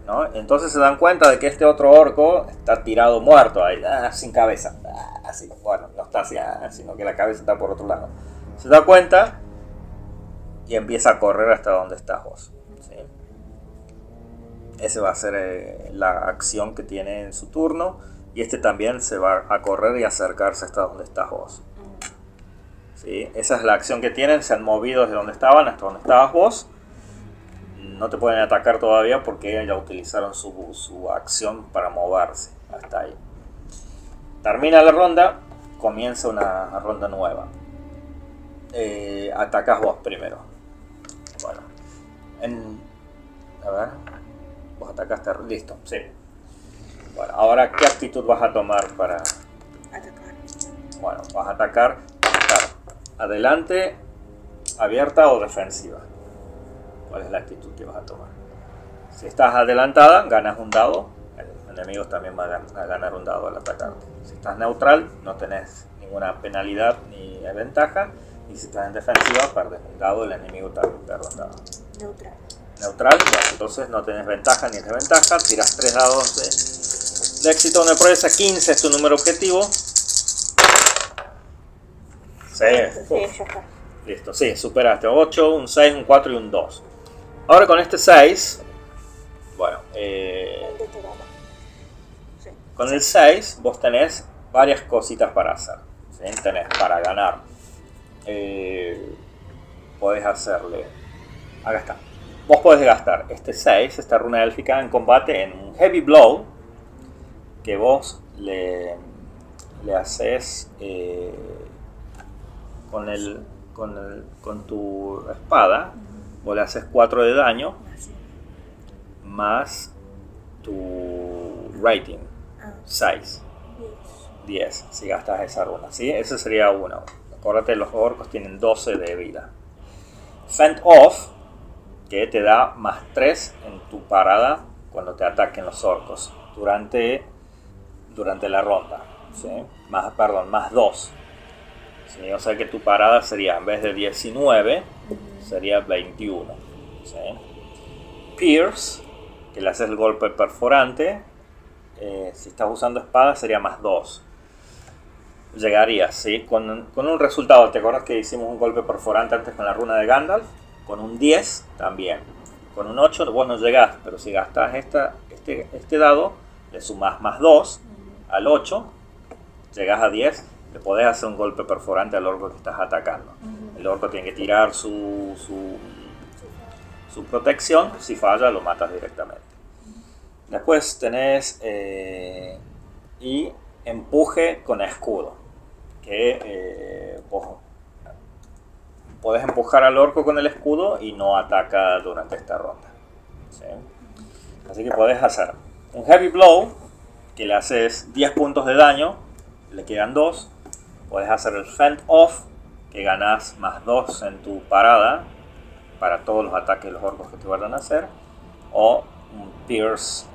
¿No? Entonces se dan cuenta de que este otro orco está tirado muerto ahí, ah, sin cabeza. Ah, así, bueno, no está así, ah, sino que la cabeza está por otro lado. Se da cuenta y empieza a correr hasta donde estás vos. ¿sí? Esa va a ser eh, la acción que tiene en su turno. Y este también se va a correr y acercarse hasta donde estás vos. ¿Sí? Esa es la acción que tienen. Se han movido desde donde estaban hasta donde estabas vos. No te pueden atacar todavía porque ya utilizaron su, su acción para moverse. Hasta ahí. Termina la ronda. Comienza una ronda nueva. Eh, vos primero. En, a ver. Vos atacaste. Listo. Sí. Bueno, ahora, ¿qué actitud vas a tomar para...? Atacar. Bueno, vas a atacar, adelante, abierta o defensiva. ¿Cuál es la actitud que vas a tomar? Si estás adelantada, ganas un dado. El enemigo también va a ganar un dado al atacarte. Si estás neutral, no tenés ninguna penalidad ni ventaja. Y si estás en defensiva, perdes un dado, el enemigo también pierde un dado. Neutral. Neutral, bueno, entonces no tenés ventaja ni desventaja. Tiras tres dados de, de éxito o de proeza. 15 es tu número objetivo. Sí, Sí, ya está. listo, sí, superaste 8, un 6, un 4 y un 2. Ahora con este 6, bueno, eh, con el 6 vos tenés varias cositas para hacer. ¿sí? Tenés para ganar. Eh, podés hacerle. Acá está. Vos podés gastar este 6, esta runa élfica, en combate en un heavy blow. Que vos le, le haces eh, con, el, con, el- con tu espada. Vos le haces 4 de daño más tu rating. Ah, 6. yes. 10 si gastas esa runa, ¿sí? Ese sería uno. Acuérdate, los orcos tienen 12 de vida. Fend Off, que te da más 3 en tu parada cuando te ataquen los orcos durante, durante la ronda. ¿sí? Más, perdón, más 2. ¿sí? O sea que tu parada sería, en vez de 19, sería 21. ¿sí? Pierce, que le haces el golpe perforante, eh, si estás usando espada sería más 2. Llegarías, ¿sí? Con, con un resultado, ¿te acuerdas que hicimos un golpe perforante antes con la runa de Gandalf? Con un 10 también. Con un 8 vos no llegás, pero si gastás esta, este, este dado, le sumás más 2 al 8, llegás a 10, le podés hacer un golpe perforante al orco que estás atacando. El orco tiene que tirar su, su, su protección, si falla lo matas directamente. Después tenés eh, y empuje con escudo, que eh, vos podés empujar al orco con el escudo y no ataca durante esta ronda. ¿sí? Así que podés hacer un heavy blow, que le haces 10 puntos de daño, le quedan 2. Podés hacer el fend off, que ganás más 2 en tu parada para todos los ataques de los orcos que te van a hacer. O un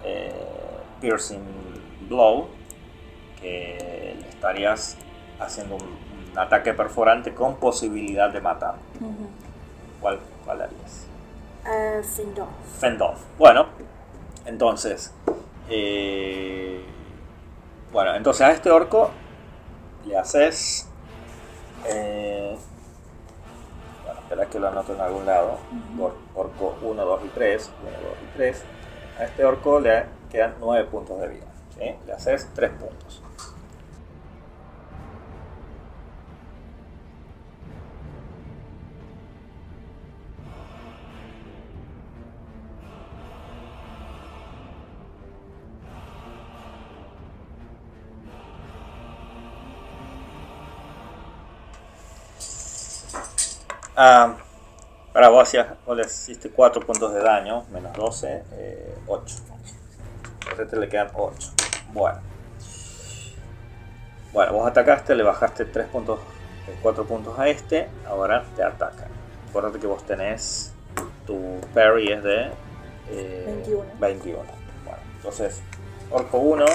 eh, piercing blow, que le estarías haciendo un, un ataque perforante con posibilidad de matar. Ujú. ¿Cuál, cuál harías? Uh, fend off. Fend off. Bueno, entonces. eh, bueno, entonces a este orco le haces. eh, bueno, espera que lo anoto en algún lado. Or- Orco 1, 2 y 3. 1, 2 y 3. A este orco le quedan 9 puntos de vida. ¿sí? Le haces 3 puntos. Ah, para vos, hacías- vos le hiciste 4 puntos de daño, menos 12, eh, 8. A este le quedan 8. Bueno. Bueno, vos atacaste, le bajaste 3 puntos, 4 puntos a este, ahora te ataca. Acuérdate que vos tenés tu parry es de eh, 21. 21. Bueno, entonces, orco 1,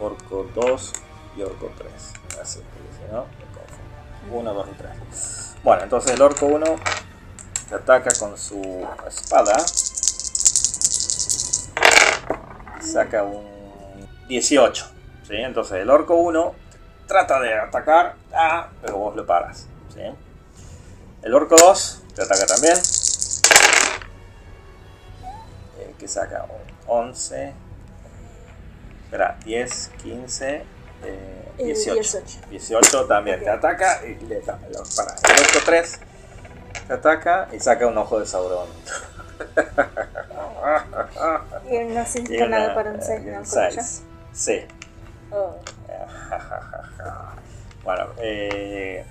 orco 2 y orco 3. Así, si no. 1, 2 y 3. Bueno, entonces el orco 1 te ataca con su espada. Saca un 18. ¿sí? Entonces el orco 1 trata de atacar, ah, pero vos lo paras. ¿sí? El orco 2 te ataca también. Eh, que saca un 11. Espera, 10, 15, eh, Eh, 18. 18. 18 también te ataca y le para. El orco 3 te ataca y saca un ojo de Sauron. Y no sirve Y nada para un eh, 6, y ¿no? un Con ella. seis. Sí. Oh. Bueno, eh,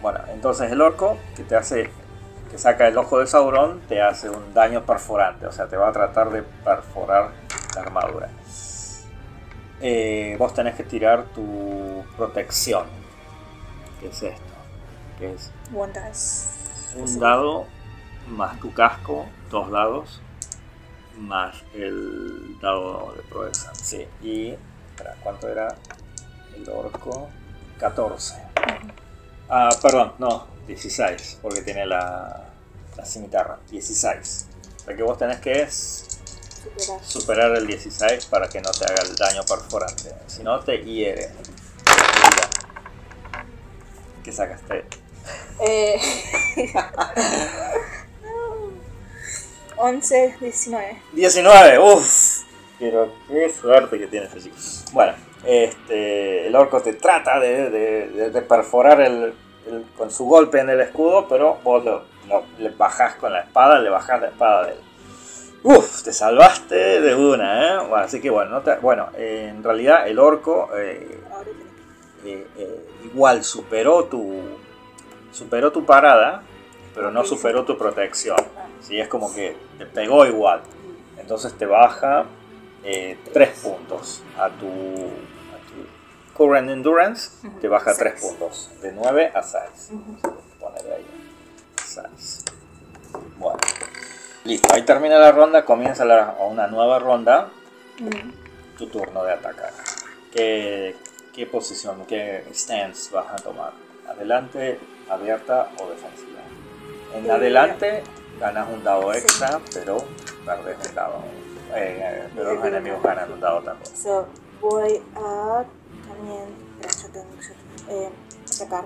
bueno, entonces el orco que te hace, que saca el ojo de Sauron, te hace un daño perforante, o sea, te va a tratar de perforar la armadura. Eh, vos tenés que tirar tu protección, que es esto, que es un dado más tu casco, dos dados, más el dado de proeza. Sí, y. espera, ¿Cuánto era el orco? 14. Ah, perdón, no, 16, porque tiene la, la cimitarra. 16. O sea que vos tenés que es Superar. superar el 16 para que no te haga el daño perforante. Si no, te hiere. ¿Qué sacaste? Eh, 11, 19. 19, uff. Pero qué suerte que tienes allí. Bueno, este, el orco te trata de, de- de- de perforar el, el- con su golpe en el escudo, pero vos lo, lo- le bajás con la espada, le bajás la espada de él. Uf, te salvaste de una, ¿eh? Bueno, así que bueno, no te- bueno eh, en realidad el orco eh, eh, eh, igual superó tu superó tu parada, pero no superó tu protección. ¿sí? Es como que te pegó igual. Entonces te baja 3 puntos a tu, a tu current endurance, te baja 3 Seis. puntos, de 9 a 6. Ujú. Ponerle ahí. 6. Bueno. Listo, ahí termina la ronda, comienza la- una nueva ronda Mm. tu turno de atacar. ¿Qué, qué posición, qué stance vas a tomar? ¿Adelante, abierta o defensiva? En Eh, adelante ganas un dado sí. extra, pero perdes un dado. Eh, pero los enemigos ganan un dado también. So, voy a también yo tengo que, eh, atacar.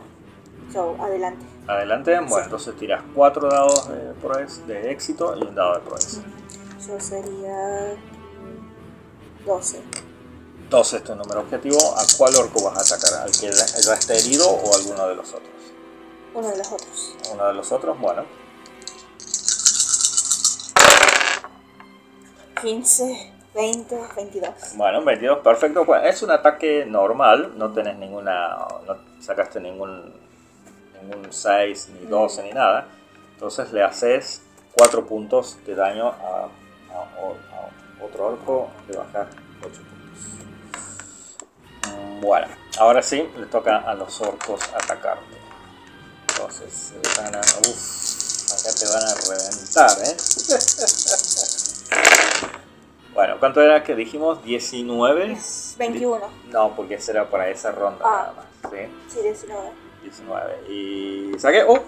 So, adelante. Adelante, bueno, Sí. entonces tiras 4 dados de, proez- de éxito y un dado de proeza. Yo sería mm, 12. 12 es tu número objetivo. ¿A cuál orco vas a atacar? ¿Al que ya esté herido o alguno de los otros? Uno de los otros. Uno de los otros, bueno. 15, 20, 22. Bueno, 22, perfecto. Bueno, es un ataque normal, no tenés ninguna. No sacaste ningún. Ningún 6, ni 12, ni nada. Entonces le haces 4 puntos de daño a, a- a otro orco, le bajas 8 puntos. Mm, Bueno, ahora sí, le toca a los orcos atacarte. Entonces, se van a. Uff, acá te van a reventar, ¿eh? Bueno, ¿cuánto era que dijimos? ¿19? 21. No, porque ese era para esa ronda Ah. nada más. ¿sí? Sí, 19. 19. Y saqué. ¡Oh!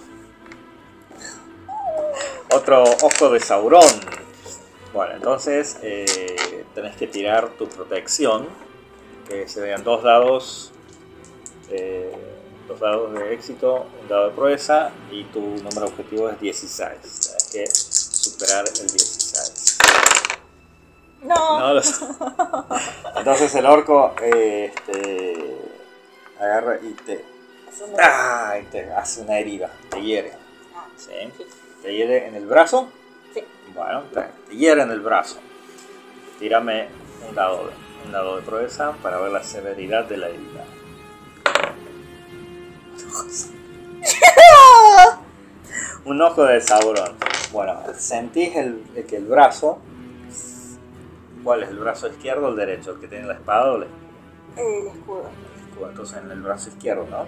Otro ojo de Sauron. Bueno, entonces eh, tenés que tirar tu protección. Que se vean dos dados. eh, dos dados de éxito, un dado de proeza. Y tu número objetivo es 16. Tienes que superar el 16. No. No. Entonces el orco eh, este, agarra y te, Eso no- ¡ah! y te hace una herida, te hiere. Ah, ¿sí? ¿Te hiere en el brazo? Sí. Bueno, te, hiere en el brazo. Tírame un dado, de, un dado de proeza para ver la severidad de la herida. Un ojo de Sauron. Bueno, sentís el, el que el brazo. ¿Cuál es el brazo izquierdo o el derecho? ¿El que tiene la espada o el El escudo. escudo? Entonces en el brazo izquierdo, ¿no?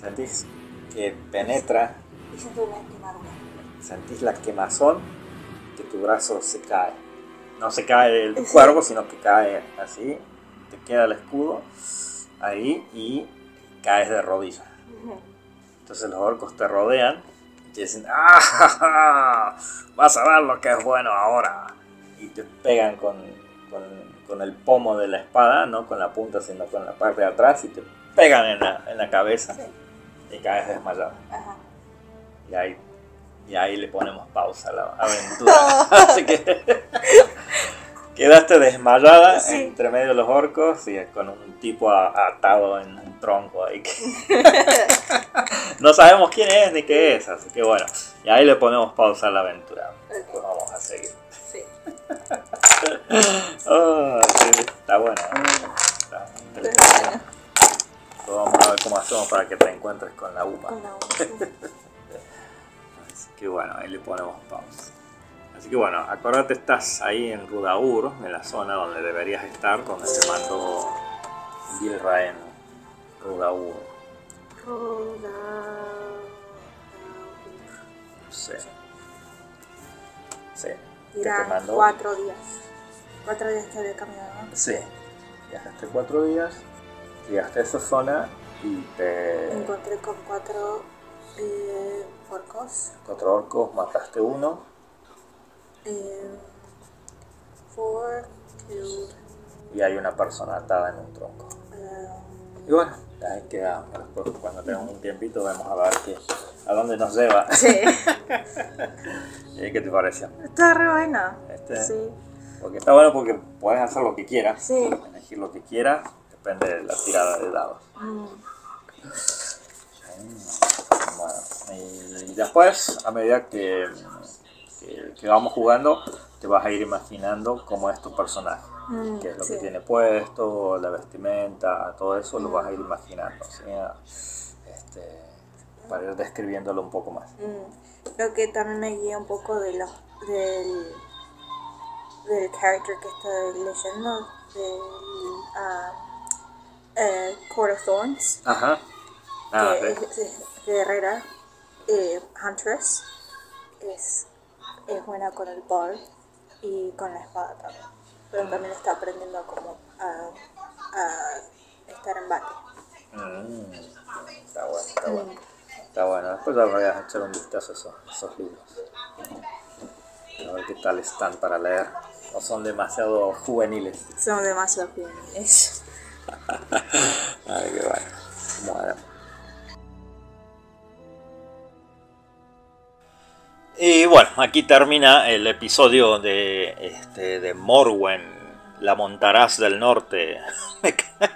Sentís que penetra, Y siento una quemadura. sentís la quemazón, que tu brazo se cae. No se cae del Sí. cuerpo, sino que cae así. Te queda el escudo ahí y caes de rodillas. Entonces los orcos te rodean y te dicen, ¡Ah! ja, ja! Vas a ver lo que es bueno ahora. Y te pegan con, con, con el pomo de la espada, no con la punta, sino con la parte de atrás, y te pegan en la, en la cabeza Sí. Y caes desmayado. Ajá. Y ahí, y ahí le ponemos pausa a la aventura. Así que quedaste desmayada Sí. entre medio de los orcos y con un tipo atado en un tronco ahí. que- no sabemos quién es ni qué es, así que bueno. Y ahí le ponemos pausa a la aventura. Después vamos a seguir. Sí. Oh, sí, está bueno. ¿eh? Está Pero Vamos a ver cómo hacemos para que te encuentres con la UMA. con la uña. Así que bueno, ahí le ponemos pausa. Así que bueno, acuérdate, estás ahí en Rudaur, en la zona donde deberías estar, donde te mandó Gilraen. Rudaur, sí. Sí. te Irán cuatro días. Cuatro días que había caminado. ¿no? Sí. Viajaste cuatro días, llegaste a esa zona y te. Encontré con cuatro eh, orcos. Cuatro orcos, mataste uno. Eh, four killed. y hay una persona atada en un tronco. eh, Y bueno, ahí quedamos. Después, cuando tengamos un tiempito, vamos a ver qué, a dónde nos lleva. sí. ¿Y ¿Qué te pareció? Está re buena. Este, Sí. Porque está bueno porque puedes hacer lo que quieras, Sí. elegir lo que quieras, depende de la tirada de dados. Mm, Bueno, y después, a medida que, que, que vamos jugando, te vas a ir imaginando cómo es tu personaje. mm, qué es lo sí. que tiene puesto, la vestimenta, todo eso lo vas a ir imaginando, ¿sí? Este, para ir describiéndolo un poco más. Mm, Creo que también me guía un poco de los, del, del character que estoy leyendo, del ah, eh, Court of Thorns, Ajá. Ah, que sí. es, es guerrera, eh, Huntress, es, es buena con el ball y con la espada también, pero también está aprendiendo como a, a estar en bate. Mm, está bueno, está bueno. Está bueno. Después voy a echar un vistazo a esos, esos libros. A ver qué tal están para leer. O son demasiado juveniles. Son demasiado juveniles. Ay, qué bueno. Bueno. Y bueno, aquí termina el episodio de, este, de Morwen, la montaraz del norte. Me ca-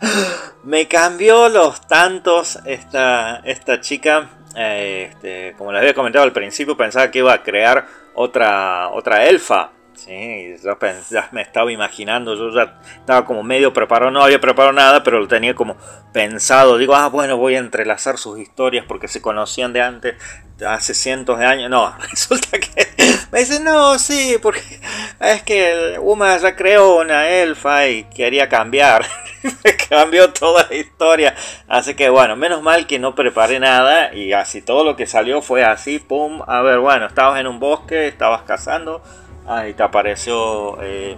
Me cambió los tantos esta, esta chica. eh, este, como les había comentado al principio, pensaba que iba a crear otra, otra elfa. Sí, yo me estaba imaginando, yo ya estaba como medio preparado, no había preparado nada, pero lo tenía como pensado. Digo, ah, bueno, voy a entrelazar sus historias porque se conocían de antes, hace cientos de años. No, resulta que me dicen, no, sí, porque es que Uma ya creó una elfa y quería cambiar. Cambió toda la historia. Así que bueno, menos mal que no preparé nada y así todo lo que salió fue así, pum. A ver, bueno, estabas en un bosque, estabas cazando, ahí te apareció eh,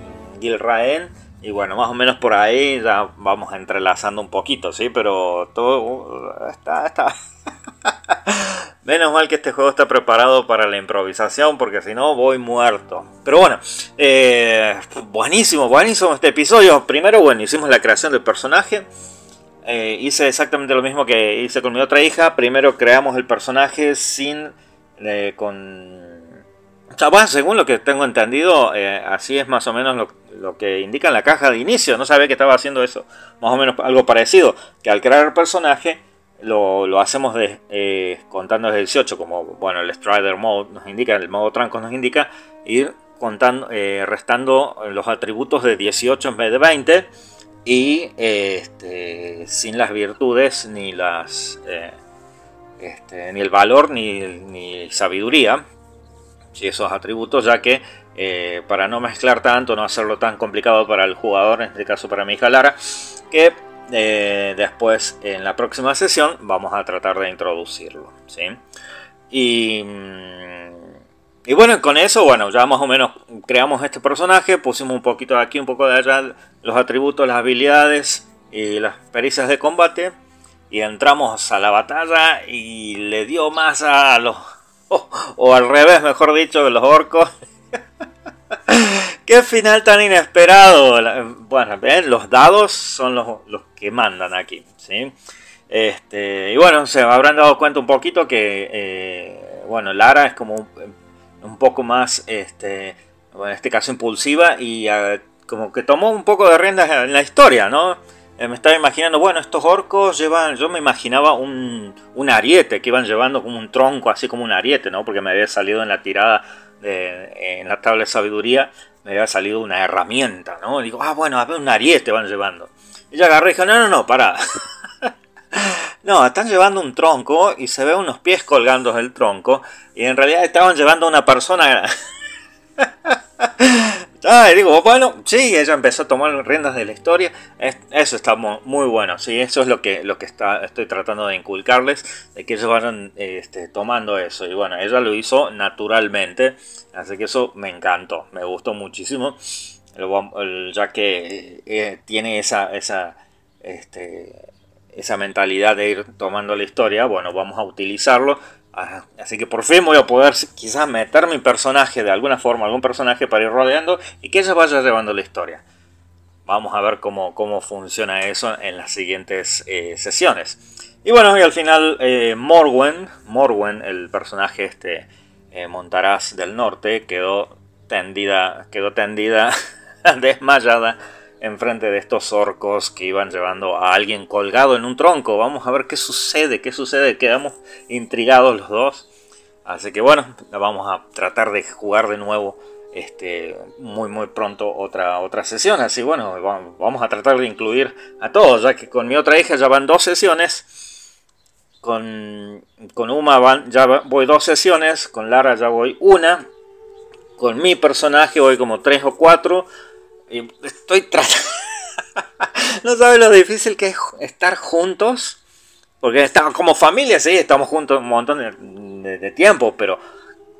y bueno, más o menos por ahí ya vamos entrelazando un poquito, ¿sí? Pero todo uh, está... está... Menos mal que este juego está preparado para la improvisación, porque si no voy muerto. Pero bueno, eh, buenísimo, buenísimo este episodio. Primero, bueno, hicimos la creación del personaje. Eh, hice exactamente lo mismo que hice con mi otra hija. Primero creamos el personaje sin... eh, con... Bueno, según lo que tengo entendido, eh, así es más o menos lo, que indica en la caja de inicio. No sabía que estaba haciendo eso. Más o menos algo parecido. Que al crear el personaje lo, hacemos eh, contando desde 18, como bueno, el Strider Mode nos indica, el modo tranco nos indica, ir contando, eh, restando los atributos de 18 en vez de 20 y este, sin las virtudes ni las, este, ni el valor ni, ni sabiduría, esos atributos, ya que eh, para no mezclar tanto, no hacerlo tan complicado para el jugador, en este caso para mi Lara, que eh, después en la próxima sesión vamos a tratar de introducirlo. ¿sí? Y, mm, y bueno, con eso, bueno, ya más o menos creamos este personaje, pusimos un poquito de aquí, un poco de allá, los atributos, las habilidades y las pericias de combate. Y entramos a la batalla y le dio más a los... o al revés, mejor dicho, de los orcos. Qué final tan inesperado. Bueno, los dados son los, que mandan aquí. ¿sí? Este, y bueno, se habrán dado cuenta un poquito que eh, bueno, Lara es como un, poco más, este, en este caso impulsiva y ah, como que tomó un poco de riendas en la historia, ¿no? Eh, me estaba imaginando, bueno, estos orcos llevan, yo me imaginaba un, un ariete que iban llevando como un tronco, así como un ariete, ¿no? Porque me había salido en la tirada en la tabla de sabiduría me había salido una herramienta, ¿no? Digo, ah, bueno, a ver, un ariete van llevando. Y yo agarré y dije, no, no, no, para. no, están llevando un tronco y se ve unos pies colgando del tronco y en realidad estaban llevando a una persona Ah, digo, bueno, sí, ella empezó a tomar riendas de la historia. eso está muy, bueno, sí, eso es lo que, lo que está, estoy tratando de inculcarles, de que ellos vayan este, tomando eso. Y bueno, ella lo hizo naturalmente, así que eso me encantó, me gustó muchísimo, ya que eh, tiene esa, esa, este, esa mentalidad de ir tomando la historia. Bueno, vamos a utilizarlo Así que por fin voy a poder quizás meter mi personaje de alguna forma, algún personaje para ir rodeando y que ella vaya llevando la historia. Vamos a ver cómo, cómo funciona eso en las siguientes eh, sesiones. Y bueno, y al final eh, Morwen, Morwen, el personaje este eh, Montaraz del Norte, quedó tendida, quedó tendida, desmayada enfrente de estos orcos que iban llevando a alguien colgado en un tronco. Vamos a ver qué sucede, qué sucede. Quedamos intrigados los dos. Así que bueno, vamos a tratar de jugar de nuevo este, muy muy pronto otra, otra sesión. Así bueno, vamos a tratar de incluir a todos, ya que con mi otra hija ya van dos sesiones. Con, con Uma van, ya voy dos sesiones, con Lara ya voy una. Con mi personaje voy como tres o cuatro estoy tratando... no sabes lo difícil que es estar juntos. Porque estamos como familia, sí, estamos juntos un montón de, tiempo, pero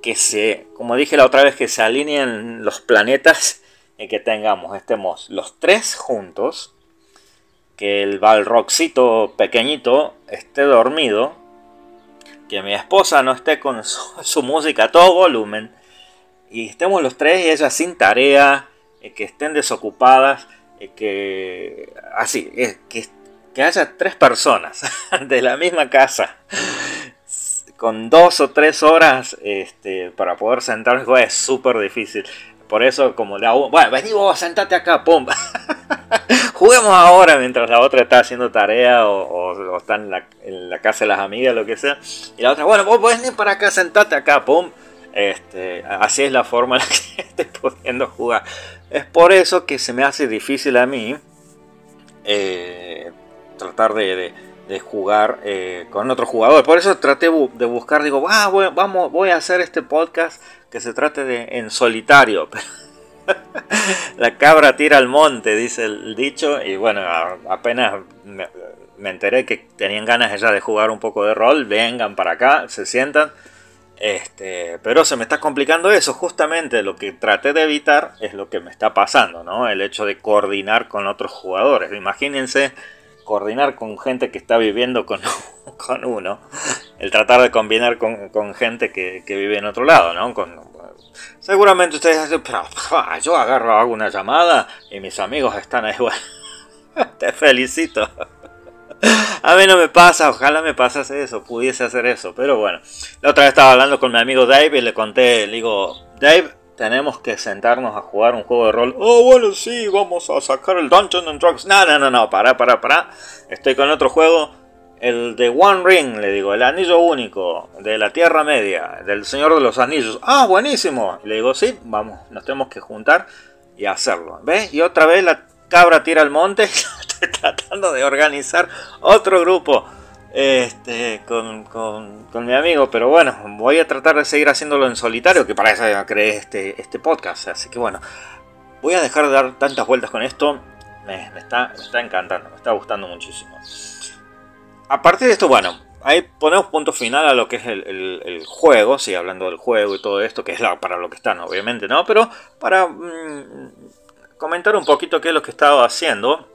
que se, como dije la otra vez, que se alineen los planetas y que tengamos, estemos los tres juntos, que el balroxito pequeñito esté dormido, que mi esposa no esté con su música a todo volumen, y estemos los tres y ella sin tarea, eh, que estén desocupadas, eh, que así, eh, que, que haya tres personas de la misma casa con dos o tres horas este, para poder sentarse es súper difícil. Por eso, como la bueno, vení vos, sentate acá, pum. Juguemos ahora mientras la otra está haciendo tarea o, está en la, en la, casa de las amigas, lo que sea. Y la otra, bueno, vos venir para acá, sentate acá, pum. Este, así es la forma en la que estoy pudiendo jugar. Es por eso que se me hace difícil a mí eh, tratar de, jugar eh, con otro jugador. Por eso traté de buscar, digo, ah, voy, vamos, voy a hacer este podcast que se trate de en solitario. La cabra tira al monte, dice el dicho. Y bueno, apenas me, me enteré que tenían ganas ya de jugar un poco de rol. Vengan para acá, se sientan este, pero se me está complicando eso, justamente lo que traté de evitar es lo que me está pasando, ¿no? El hecho de coordinar con otros jugadores. Imagínense coordinar con gente que está viviendo con, con uno, el tratar de combinar con, gente que, vive en otro lado, ¿no? seguramente ustedes dicen, pero yo agarro, hago una llamada y mis amigos están ahí, bueno, te felicito. A mí no me pasa, ojalá me pasase eso, pudiese hacer eso, pero bueno. La otra vez estaba hablando con mi amigo Dave y le conté, le digo, Dave, tenemos que sentarnos a jugar un juego de rol. Oh, bueno, sí, vamos a sacar el Dungeon and Drugs. No, no, no, no, para, para, para. Estoy con otro juego. El de One Ring, le digo, el anillo único, de la Tierra Media, del Señor de los Anillos. Ah, buenísimo. Le digo, sí, vamos, nos tenemos que juntar y hacerlo. ¿Ves? Y otra vez la cabra tira al monte. Tratando de organizar otro grupo. este, con, con, con, mi amigo, pero bueno, voy a tratar de seguir haciéndolo en solitario, que para eso creé este, este podcast, así que bueno, voy a dejar de dar tantas vueltas con esto, me, está, me está encantando, me está gustando muchísimo. A partir de esto, bueno, ahí ponemos punto final a lo que es el, juego, sí, hablando del juego y todo esto, que es para lo que están, obviamente, ¿no? Pero para mm, comentar un poquito qué es lo que he estado haciendo.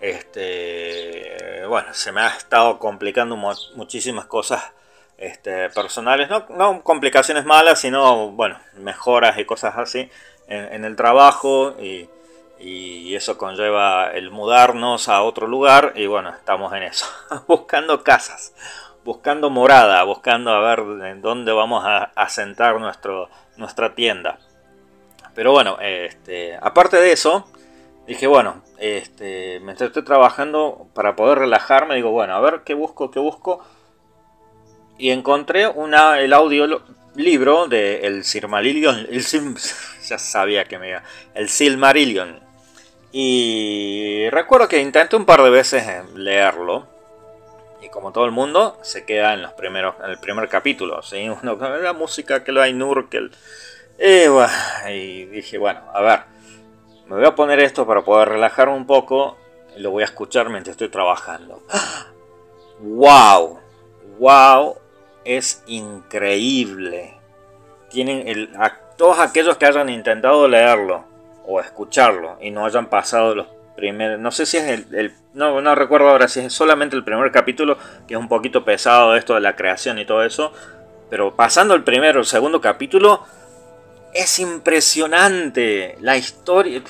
Este, bueno, se me ha estado complicando muchísimas cosas este, personales, no, complicaciones malas, sino, bueno, mejoras y cosas así en, el trabajo y, y, eso conlleva el mudarnos a otro lugar y bueno, estamos en eso, buscando casas, buscando morada, buscando a ver en dónde vamos a asentar nuestra tienda. Pero bueno, este, aparte de eso, dije, bueno, este, mientras estoy trabajando para poder relajarme, digo, bueno, a ver qué busco, qué busco. Y encontré una, el audio libro de El Silmarillion. El ya sabía que me iba. El Silmarillion. Y recuerdo que intenté un par de veces leerlo. Y como todo el mundo, se queda en los primeros, en el primer capítulo. ¿sí? La música que lo hay Nurkel. Y, dije, bueno, a ver, me voy a poner esto para poder relajar un poco lo voy a escuchar mientras estoy trabajando. ¡Wow! ¡Wow! Es increíble. Tienen el, todos aquellos que hayan intentado leerlo o escucharlo y no hayan pasado los primeros. No sé si es el. no, no recuerdo ahora si es solamente el primer capítulo, que es un poquito pesado esto de la creación y todo eso. Pero pasando el primero el segundo capítulo, es impresionante la historia.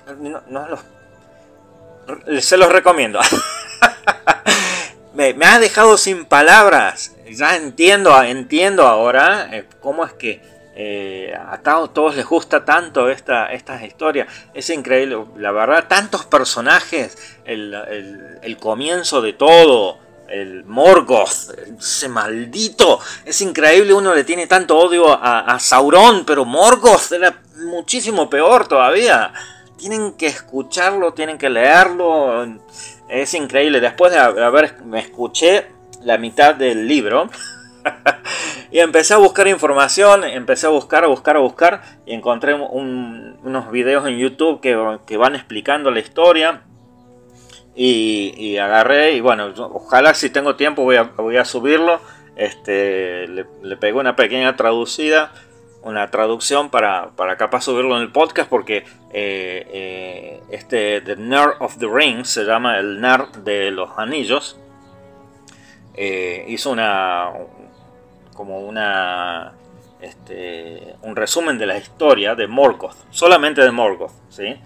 se los recomiendo. me, ha dejado sin palabras. Ya entiendo, entiendo ahora eh, cómo es que eh, a todos les gusta tanto esta, estas. Es increíble, la verdad, tantos personajes, el comienzo de todo el Morgoth, ese maldito. Es increíble, uno le tiene tanto odio a, Sauron, pero Morgoth era muchísimo peor todavía. Tienen que escucharlo, tienen que leerlo. Es increíble. Después de haber, me escuché la mitad del libro. y empecé a buscar información, empecé a buscar, a buscar, a buscar. Y encontré unos videos en YouTube que, que van explicando la historia y, agarré y bueno, ojalá si tengo tiempo voy a, voy a subirlo. Este, le, pegué una pequeña traducida, una traducción para, para capaz subirlo en el podcast porque eh, eh, este The Nerd of the Rings se llama el Nerd de los Anillos. Eh, hizo una como una este, un resumen de la historia de Morgoth, solamente de Morgoth, ¿sí?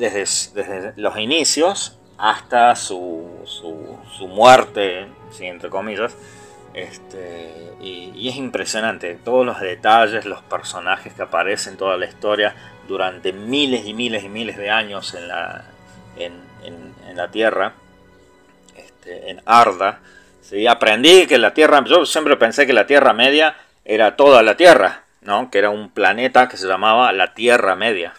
Desde, los inicios hasta su, su, muerte, entre comillas. Este, y, es impresionante, todos los detalles, los personajes que aparecen, toda la historia durante miles y miles y miles de años en la, en, la Tierra, este, en Arda. ¿sí? Aprendí que la Tierra, yo siempre pensé que la Tierra Media era toda la Tierra, ¿no? que era un planeta que se llamaba la Tierra Media.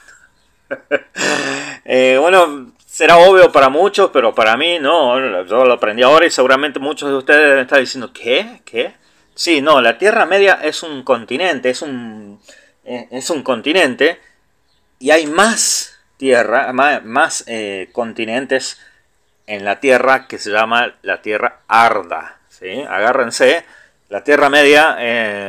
Eh, bueno, será obvio para muchos, pero para mí no. Yo lo aprendí ahora y seguramente muchos de ustedes deben estar diciendo, ¿qué? ¿Qué? Sí, no, la Tierra Media es un continente, es un, eh, es un continente y hay más tierra, más, eh, continentes en la Tierra que se llama la Tierra Arda. ¿sí? Agárrense, la Tierra Media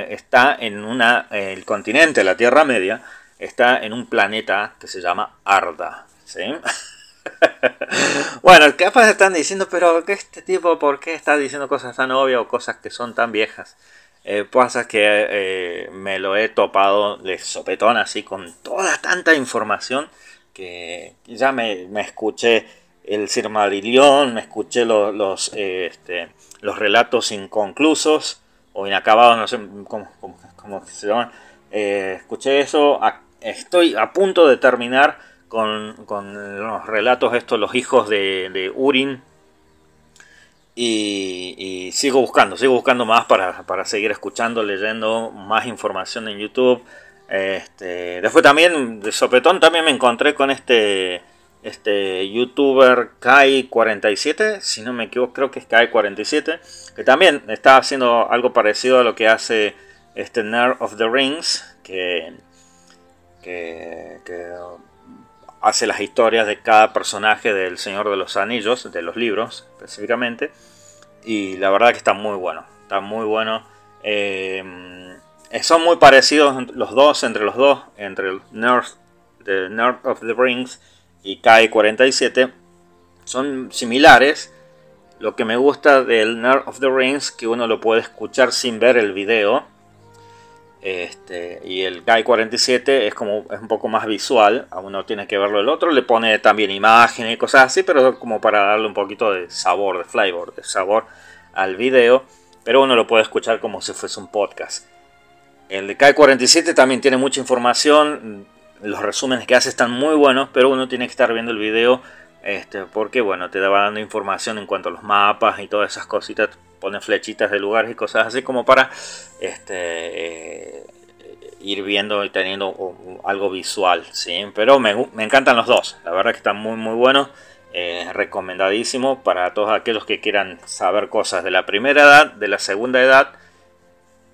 está en una, el continente, la Tierra Media, está en un planeta que se llama Arda. ¿sí? bueno, capaz están diciendo, pero que este tipo, ¿por qué está diciendo cosas tan obvias o cosas que son tan viejas? Eh, pasa que eh, me lo he topado de sopetón así con toda tanta información que ya me, escuché el Silmarillion, me escuché los, eh, este, los relatos inconclusos o inacabados, no sé cómo, se llaman. escuché eso, estoy a punto de terminar con, los relatos estos, los hijos de, Urin. Y, sigo buscando, sigo buscando más para, seguir escuchando, leyendo más información en YouTube. Este, después también, de sopetón, también me encontré con este este youtuber Kai47, si no me equivoco, creo que es Kai47, que también está haciendo algo parecido a lo que hace este Nerd of the Rings, que, que, hace las historias de cada personaje del Señor de los Anillos, de los libros específicamente, y la verdad que está muy bueno, está muy bueno. Eh, son muy parecidos los dos, entre los dos, entre el Nerd, of the Rings y Kai47 son similares. Lo que me gusta del Nerd of the Rings que uno lo puede escuchar sin ver el video. Este, y el Kai47 es como es un poco más visual, a uno tiene que verlo el otro, le pone también imágenes y cosas así, pero como para darle un poquito de sabor, de flavor, de sabor al video, pero uno lo puede escuchar como si fuese un podcast. El de Kai47 también tiene mucha información, los resúmenes que hace están muy buenos, pero uno tiene que estar viendo el video este, porque bueno, te va dando información en cuanto a los mapas y todas esas cositas, pone flechitas de lugares y cosas así como para este, eh, ir viendo y teniendo algo visual, ¿sí? Pero me, encantan los dos, la verdad que están muy muy buenos. Eh, recomendadísimo para todos aquellos que quieran saber cosas de la primera edad, de la segunda edad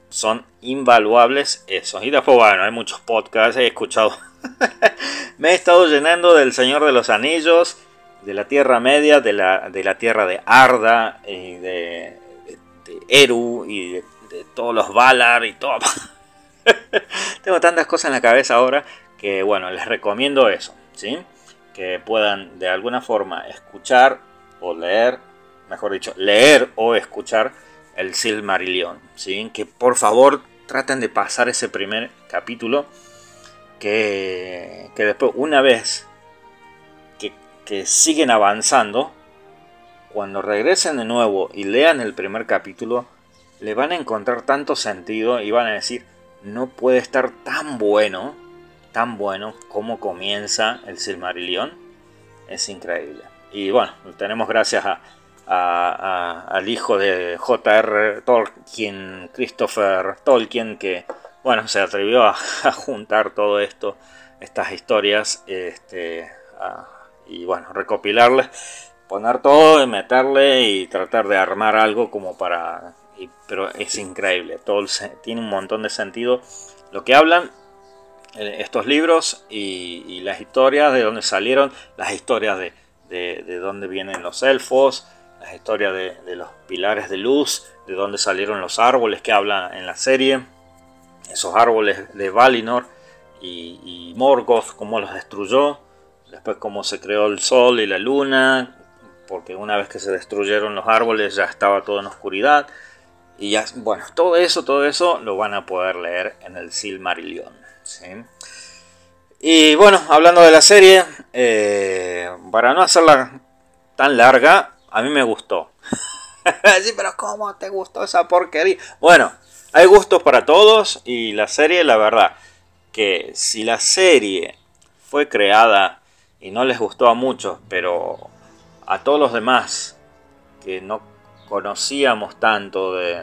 son invaluables esos. Y después, bueno, hay muchos podcasts, he escuchado. Me he estado llenando del Señor de los Anillos, de la Tierra Media, de la, de la Tierra de Arda, y de, Eru, y de, todos los Valar, y todo. Tengo tantas cosas en la cabeza ahora que, bueno, les recomiendo eso, ¿sí? Que puedan de alguna forma escuchar o leer, mejor dicho, leer o escuchar el Silmarillion, ¿sí? Que por favor traten de pasar ese primer capítulo que, que después una vez que, que siguen avanzando, cuando regresen de nuevo y lean el primer capítulo, le van a encontrar tanto sentido y van a decir, no puede estar tan bueno, tan bueno como comienza el Silmarillion. Es increíble. Y bueno, tenemos gracias a, al hijo de J.R. Tolkien, Christopher Tolkien, que bueno, se atrevió a, juntar todo esto, estas historias, este, y bueno, recopilarles, poner todo, y meterle y tratar de armar algo como para... pero es increíble, todo tiene un montón de sentido. Lo que hablan eh, estos libros y, las historias de dónde salieron, las historias de, de, de dónde vienen los elfos, las historias de, los pilares de luz, de dónde salieron los árboles que hablan en la serie, esos árboles de Valinor y, Morgoth, cómo los destruyó, después cómo se creó el sol y la luna, porque una vez que se destruyeron los árboles ya estaba todo en oscuridad. Y ya, bueno, todo eso, todo eso lo van a poder leer en el Silmarillion. Y bueno, hablando de la serie, eh, para no hacerla tan larga, a mí me gustó. sí, pero ¿cómo te gustó esa porquería? Bueno, hay gustos para todos y la serie, la verdad, que si la serie fue creada y no les gustó a muchos, pero a todos los demás que no conocíamos tanto, de,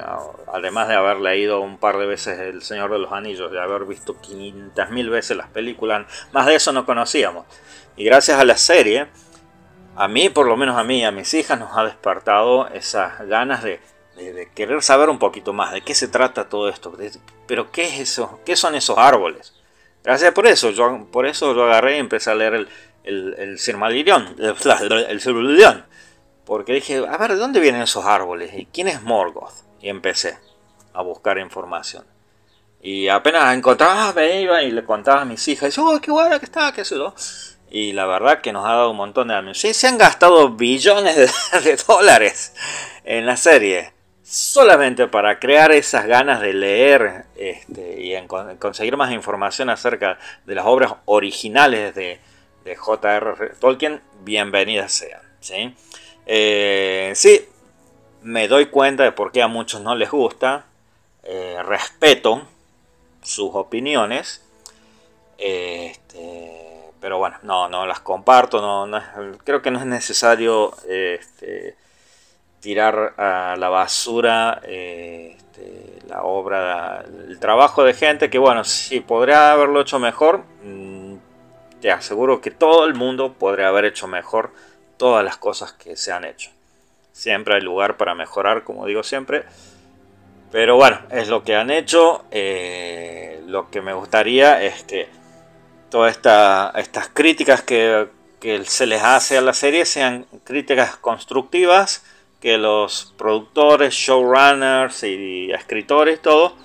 además de haber leído un par de veces El Señor de los Anillos, de haber visto 500.000 veces las películas, más de eso no conocíamos. Y gracias a la serie, a mí, por lo menos a mí y a mis hijas, nos ha despertado esas ganas de, querer saber un poquito más de qué se trata todo esto. pero ¿qué es eso? ¿Qué son esos árboles? Gracias por eso. Yo, por eso yo agarré y empecé a leer el, el, el Silmarillion, el, Porque dije, a ver, ¿de dónde vienen esos árboles? ¿Y quién es Morgoth? Y empecé a buscar información. Y apenas encontraba, me iba y le contaba a mis hijas, oh, qué bueno que está, qué sé yo y la verdad que nos ha dado un montón de daños. Sí, se han gastado billones de, dólares en la serie solamente para crear esas ganas de leer este, y conseguir más información acerca de las obras originales de, de J.R. Tolkien, bienvenidas sean. ¿sí? Eh, sí, me doy cuenta de por qué a muchos no les gusta, eh, respeto sus opiniones, este, pero bueno, no, no las comparto, no, creo que no es necesario este, tirar a la basura este, la obra, el trabajo de gente que bueno, si podría haberlo hecho mejor, te aseguro que todo el mundo podría haber hecho mejor todas las cosas que se han hecho. Siempre hay lugar para mejorar, como digo siempre. Pero bueno, es lo que han hecho. Eh, lo que me gustaría es que todas esta, estas críticas que, que se les hace a la serie sean críticas constructivas, que los productores, showrunners y escritores, todo,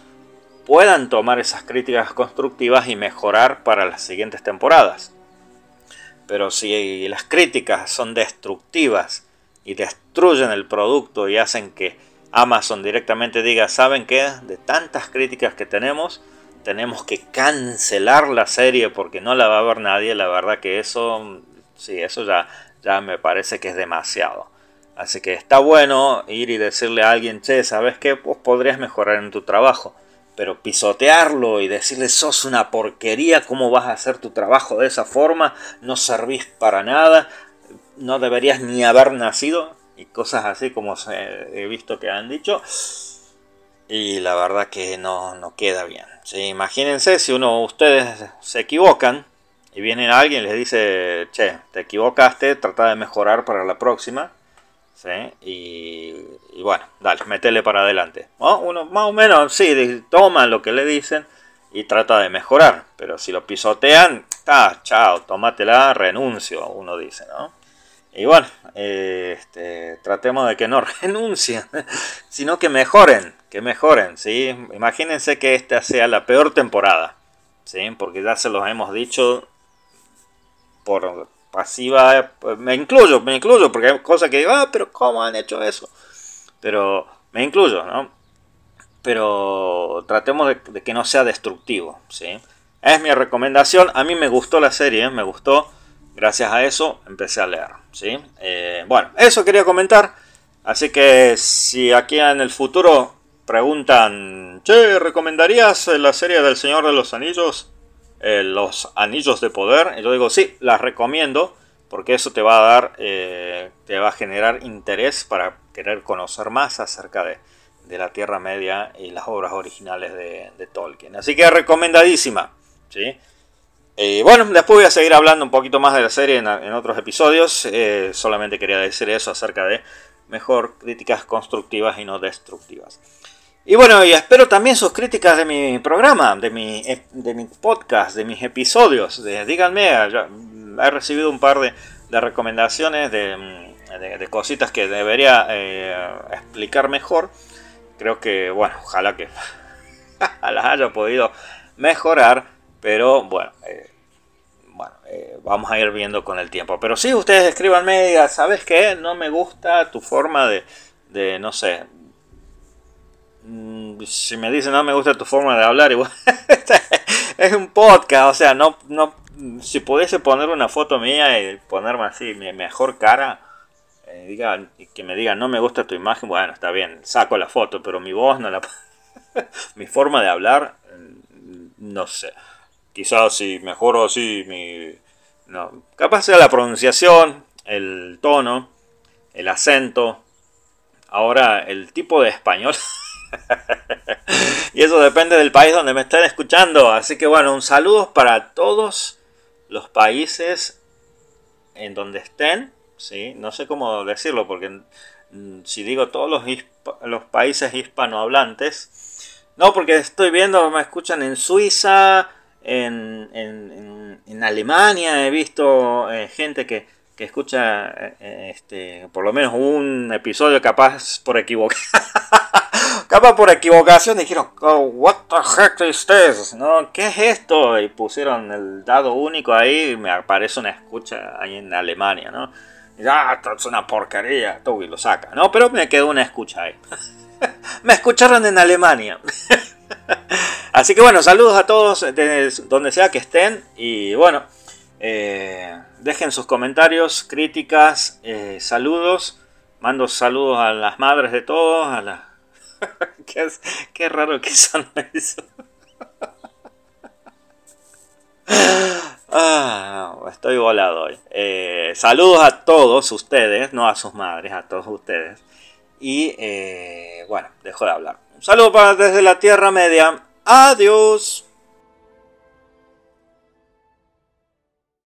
puedan tomar esas críticas constructivas y mejorar para las siguientes temporadas. Pero si las críticas son destructivas y destruyen el producto y hacen que Amazon directamente diga, ¿saben qué? De tantas críticas que tenemos, tenemos que cancelar la serie porque no la va a ver nadie, la verdad que eso, sí, eso ya, ya me parece que es demasiado. Así que está bueno ir y decirle a alguien, che, ¿sabes qué? Pues podrías mejorar en tu trabajo. Pero pisotearlo y decirle, sos una porquería, ¿cómo vas a hacer tu trabajo de esa forma? No servís para nada, no deberías ni haber nacido. Y cosas así como he visto que han dicho. Y la verdad que no, no queda bien. Imagínense si uno ustedes se equivocan y viene alguien y les dice, che, te equivocaste, trata de mejorar para la próxima. Y, bueno, dale, metele para adelante. Uno más o menos, sí, toma lo que le dicen y trata de mejorar. Pero si lo pisotean, está, chao, tómatela, renuncio, uno dice, ¿no? Y bueno, este, tratemos de que no renuncien, sino que mejoren, que mejoren, ¿sí? Imagínense que esta sea la peor temporada, ¿sí? Porque ya se los hemos dicho por pasiva, me incluyo, me incluyo, porque hay cosas que digo, ah, pero ¿cómo han hecho eso? Pero me incluyo, ¿no? Pero tratemos de, que no sea destructivo, ¿sí? Es mi recomendación, a mí me gustó la serie, me gustó, gracias a eso empecé a leer, ¿sí? Eh, bueno, eso quería comentar, así que si aquí en el futuro preguntan, che, ¿recomendarías la serie del Señor de los Anillos? Eh, los anillos de poder. yo digo, sí, las recomiendo porque eso te va a dar, eh, te va a generar interés para querer conocer más acerca de, la Tierra Media y las obras originales de, Tolkien. Así que recomendadísima. ¿sí? Eh, bueno, después voy a seguir hablando un poquito más de la serie en, en otros episodios. solamente quería decir eso acerca de mejor críticas constructivas y no destructivas. Y bueno, y espero también sus críticas de mi programa, de mi, de mi podcast, de mis episodios. díganme, he recibido un par de, recomendaciones de, cositas que debería eh, explicar mejor. Creo que, bueno, ojalá que las haya podido mejorar, pero bueno, eh, bueno eh, vamos a ir viendo con el tiempo. Pero sí, ustedes escríbanme y digan, ¿sabes qué? No me gusta tu forma de, de no sé, Mm, si me dicen no me gusta tu forma de hablar, igual es un podcast, o sea, no, no, si pudiese poner una foto mía y ponerme así, mi mejor cara, eh, diga, que me digan no me gusta tu imagen, bueno, está bien, saco la foto, pero mi voz no la... mi forma de hablar, mm, no sé. Quizás si mejoro así mi... No, capaz sea la pronunciación, el tono, el acento. Ahora, el tipo de español y eso depende del país donde me estén escuchando. Así que bueno, un saludo para todos los países en donde estén. ¿sí? No sé cómo decirlo, porque mm, si digo todos los, los países hispanohablantes, no, porque estoy viendo, me escuchan en Suiza, en, en, en Alemania, he visto eh, gente que, que escucha eh, este, por lo menos un episodio capaz por equivocar. Capaz por equivocación dijeron, oh, what the heck is this? ¿No? ¿Qué es esto? Y pusieron el dado único ahí y me aparece una escucha ahí en Alemania, ¿no? Y ah, esto es una porquería, tú y lo saca, ¿no? Pero me quedó una escucha ahí. me escucharon en Alemania. Así que bueno, saludos a todos donde sea que estén y bueno, eh, dejen sus comentarios, críticas, eh, saludos. Mando saludos a las madres de todos, a las qué, raro que son eso. Ah, estoy volado hoy. Eh, saludos a todos ustedes, no a sus madres, a todos ustedes. Y eh, bueno, dejo de hablar. Un saludo para desde la Tierra Media. Adiós.